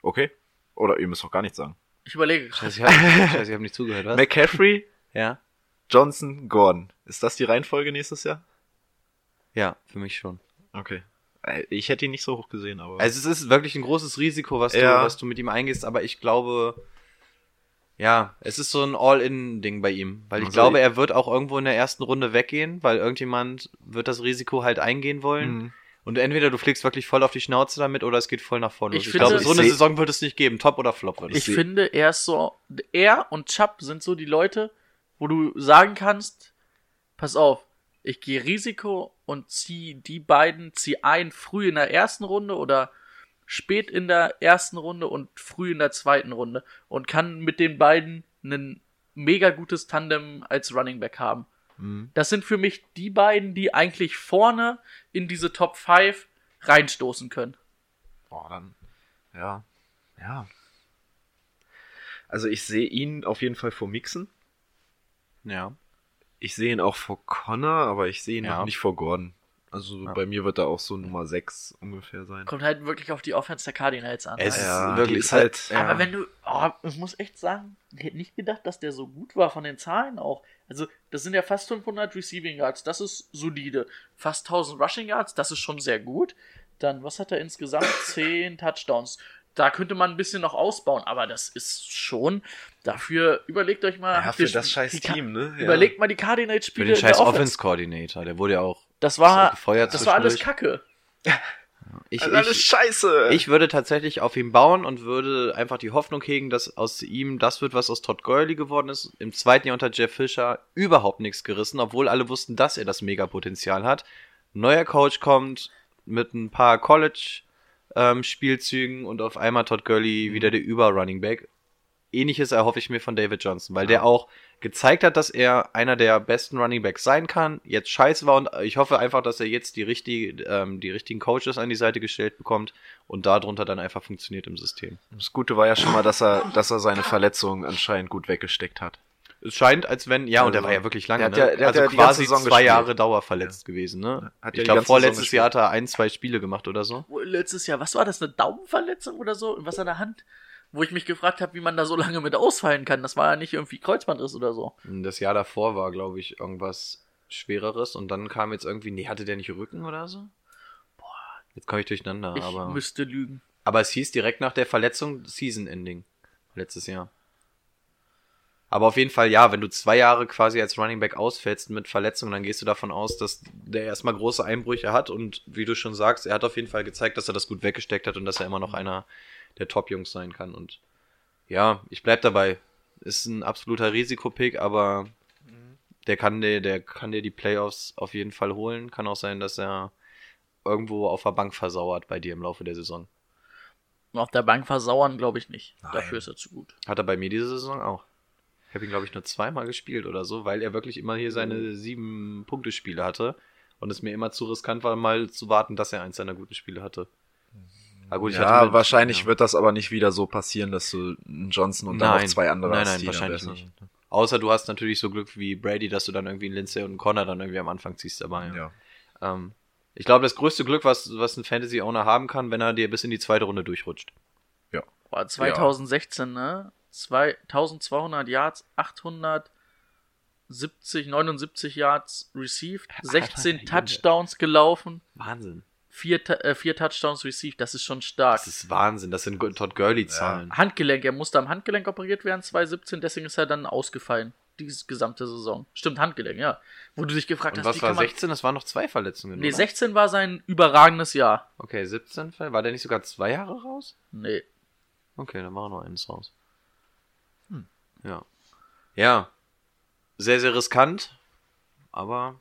Okay? Oder ihr müsst doch gar nichts sagen. Ich überlege gerade. Ich habe ich hab nicht zugehört, was? McCaffrey, ja? Johnson, Gordon. Ist das die Reihenfolge nächstes Jahr? Ja, für mich schon. Okay. Äh, Ich hätte ihn nicht so hoch gesehen, aber. Also es ist wirklich ein großes Risiko, was, Ja. du, was du mit ihm eingehst, aber ich glaube, ja, es ist so ein All-In-Ding bei ihm. Weil ich Also glaube, ich- er wird auch irgendwo in der ersten Runde weggehen, weil irgendjemand wird das Risiko halt eingehen wollen. Mhm. Und entweder du fliegst wirklich voll auf die Schnauze damit oder es geht voll nach vorne. Ich los. Ich, finde- glaube, so eine Saison wird es nicht geben. Top oder Flop wird es. Ich seh- finde, er ist so, er und Chubb sind so die Leute, wo du sagen kannst, pass auf, ich gehe Risiko und zieh die beiden, zieh ein früh in der ersten Runde oder spät in der ersten Runde und früh in der zweiten Runde und kann mit den beiden ein mega gutes Tandem als Running Back haben. Mhm. Das sind für mich die beiden, die eigentlich vorne in diese Top 5 reinstoßen können. Boah, dann. Ja. Ja. Also ich sehe ihn auf jeden Fall vor Mixen. Ja. Ich sehe ihn auch vor Connor, aber ich sehe ihn Ja. noch nicht vor Gordon. Also Ja. bei mir wird er auch so Nummer 6 ungefähr sein. Kommt halt wirklich auf die Offense der Cardinals an. Es Ja, ist wirklich ist halt- ja. Aber wenn du, oh, ich muss echt sagen, ich hätte nicht gedacht, dass der so gut war von den Zahlen auch. Also, das sind ja fast 500 Receiving Yards, das ist solide. Fast 1000 Rushing Yards, das ist schon sehr gut. Dann, was hat er insgesamt? 10 Touchdowns. Da könnte man ein bisschen noch ausbauen, aber das ist schon, dafür, überlegt euch mal. Ja, für die- das scheiß Team, ne? Ja. Überlegt mal die Für Cardinals-Spiele den scheiß. Offense-Coordinator, der wurde ja auch Das war, gefeuert das war alles. Kacke. Ich, Das ist alles ich, scheiße. ich würde tatsächlich auf ihn bauen und würde einfach die Hoffnung hegen, dass aus ihm das wird, was aus Todd Gurley geworden ist. Im zweiten Jahr unter Jeff Fisher überhaupt nichts gerissen, obwohl alle wussten, dass er das Megapotenzial hat. Neuer Coach kommt mit ein paar College-Spielzügen und auf einmal Todd Gurley wieder der Über-Running Back. Ähnliches erhoffe ich mir von David Johnson, weil der auch gezeigt hat, dass er einer der besten Running Backs sein kann, jetzt scheiße war und ich hoffe einfach, dass er jetzt die, richtige, ähm, die richtigen Coaches an die Seite gestellt bekommt und darunter dann einfach funktioniert im System. das Gute war ja schon mal, dass er, dass er seine Verletzung anscheinend gut weggesteckt hat. Es scheint, als wenn, ja, und der Also, war ja wirklich lange, der hat ne? ja- der also ja quasi zwei gespielt. Jahre dauerverletzt gewesen, ne? Hat ja ich glaube, vorletztes Jahr hat er ein, zwei Spiele gemacht oder so. Letztes Jahr, was war das, eine Daumenverletzung oder so? Was an der Hand? Wo ich mich gefragt habe, wie man da so lange mit ausfallen kann. Das war ja nicht irgendwie Kreuzbandriss oder so. Das Jahr davor war, glaube ich, irgendwas Schwereres und dann kam jetzt irgendwie, nee, hatte der nicht Rücken oder so? Boah, jetzt komme ich durcheinander, Ich aber. müsste lügen. Aber es hieß direkt nach der Verletzung Season Ending. Letztes Jahr. Aber auf jeden Fall, ja, wenn du zwei Jahre quasi als Running Back ausfällst mit Verletzungen, dann gehst du davon aus, dass der erstmal große Einbrüche hat und wie du schon sagst, er hat auf jeden Fall gezeigt, dass er das gut weggesteckt hat und dass er immer noch einer der Top-Jungs sein kann. Und ja, ich bleib dabei. Ist ein absoluter Risikopick, aber der kann dir, der kann dir die Playoffs auf jeden Fall holen. Kann auch sein, dass er irgendwo auf der Bank versauert bei dir im Laufe der Saison. Auf der Bank versauern, glaube ich nicht. Nein. Dafür ist er zu gut. Hat er bei mir diese Saison auch. Ich habe ihn, glaube ich, nur zweimal gespielt oder so, weil er wirklich immer hier seine sieben Punkte-Spiele hatte und es mir immer zu riskant war, mal zu warten, dass er eins seiner guten Spiele hatte. Aber gut, ich ja, hatte mit- wahrscheinlich ja. wird das aber nicht wieder so passieren, dass du einen Johnson und dann Nein. noch zwei andere Nein, hast, nein, wahrscheinlich dann nicht. Außer du hast natürlich so Glück wie Brady, dass du dann irgendwie einen Lindsay und einen Connor dann irgendwie am Anfang ziehst dabei. Ja. Ähm, ich glaube, das größte Glück, was, was ein Fantasy-Owner haben kann, wenn er dir bis in die zweite Runde durchrutscht. Boah, 2016, ne? 2200 Yards, 870, 79 Yards received, 16 Touchdowns gelaufen, Wahnsinn. vier, äh, vier Touchdowns received. Das ist schon stark. Das ist Wahnsinn. Das sind Todd Gurley-Zahlen. Handgelenk, er musste am Handgelenk operiert werden, 2017, deswegen ist er dann ausgefallen. Die gesamte Saison. Stimmt, Handgelenk, ja. Wo du dich gefragt Und hast, was wie war kann man. 16? Das waren noch zwei Verletzungen. Nee, oder? 16 war sein überragendes Jahr. Okay, 17 Fall. War der nicht sogar zwei Jahre raus? Nee. Okay, dann war er noch eins raus. Ja. Ja. Sehr, sehr riskant. Aber,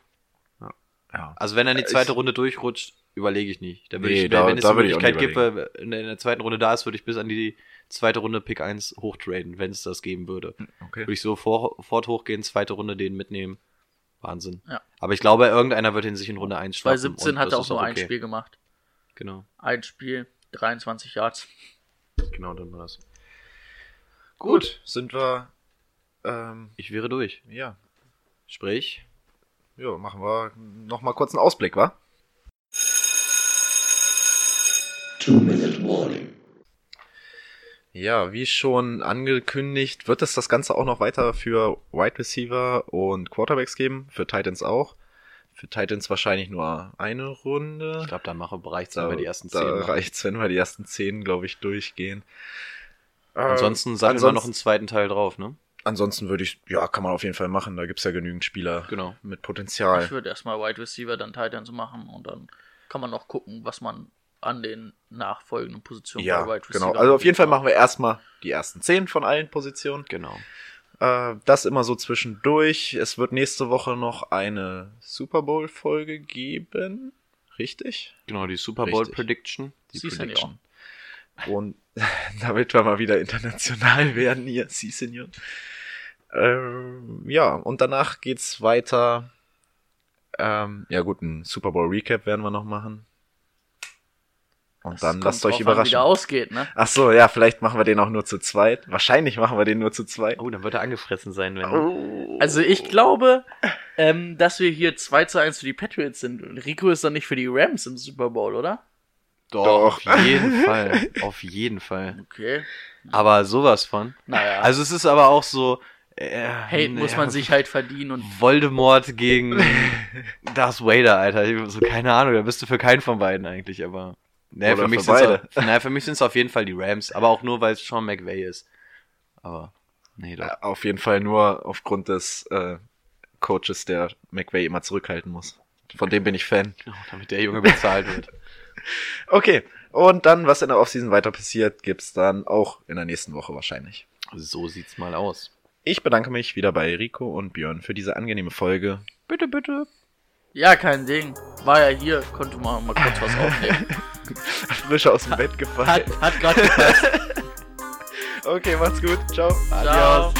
Ja. also wenn er in die zweite Ich- Runde durchrutscht, überlege ich nicht. Da würde Nee, ich, da- wenn es da die Möglichkeit gibt, wenn er in der zweiten Runde da ist, würde ich bis an die zweite Runde Pick 1 hochtraden, wenn es das geben würde. Okay. Würde ich sofort hochgehen, zweite Runde den mitnehmen. Wahnsinn. Ja. Aber ich glaube, irgendeiner wird ihn sich in Runde 1 schnappen. 2017 und hat das er auch nur ein okay. Spiel gemacht. Genau, Ein Spiel, 23 Yards. genau, dann war das. Gut, sind wir. Ähm, Ich wäre durch. ja, Sprich, ja, machen wir noch mal kurz einen Ausblick, wa? Ja, wie schon angekündigt, wird es das Ganze auch noch weiter für Wide Receiver und Quarterbacks geben, für Titans auch. Für Titans wahrscheinlich nur eine Runde. ich glaube, da mache bereicht da, wenn wir die ersten da zehn machen. reicht's, wenn wir die ersten zehn, glaube ich, durchgehen. Ansonsten Ähm, satteln wir noch ansonsten- einen zweiten Teil drauf, ne? Ansonsten würde ich, ja, kann man auf jeden Fall machen. Da gibt's ja genügend Spieler Genau. mit Potenzial. Ich würde erstmal Wide Receiver, dann Titans machen und dann kann man noch gucken, was man an den nachfolgenden Positionen Ja, bei Wide genau. Receiver Also auf jeden Fall machen wir erstmal die ersten zehn von allen Positionen. Genau. Äh, das immer so zwischendurch. Es wird nächste Woche noch eine Super Bowl-Folge geben. Richtig? Genau, die Super Bowl. Prediction. Die Prediction. Und damit wir mal wieder international werden hier, Sie Senior. Ähm, ja, und danach geht's weiter. Ähm, ja gut, ein Super Bowl Recap werden wir noch machen. Und Das dann lasst euch drauf an, Wie überraschen. der ausgeht, ne? Ach so, ja, vielleicht machen wir den auch nur zu zweit. Wahrscheinlich machen wir den nur zu zweit. Oh, dann wird er angefressen sein, wenn. Oh. Also ich glaube, ähm, dass wir hier 2 zu 1 für die Patriots sind. Rico ist dann nicht für die Rams im Super Bowl, oder? Doch, Doch. auf jeden Fall. Auf jeden Fall. Okay. Aber sowas von. Naja. Also es ist aber auch so. Äh, Hate muss man sich halt verdienen und Voldemort gegen Darth Vader, Alter. Ich- So, keine Ahnung, da bist du für keinen von beiden eigentlich, aber. Naja, Oder für mich sind's auch, naja, für mich sind es auf jeden Fall die Rams, aber auch nur, weil es Sean McVay ist. Aber. Nee, doch. Ja, auf jeden Fall nur aufgrund des äh, Coaches, der McVay immer zurückhalten muss. Von dem bin ich Fan. Genau, damit der Junge bezahlt wird. Okay, und dann, was in der Offseason weiter passiert, gibt's dann auch in der nächsten Woche wahrscheinlich. So sieht's mal aus. Ich bedanke mich wieder bei Rico und Björn für diese angenehme Folge. Bitte, bitte. Ja, kein Ding. War ja hier, konnte man mal kurz was aufnehmen. Frisch aus dem Bett gefallen. Hat, hat gerade gepasst. Okay, macht's gut. Ciao. Ciao.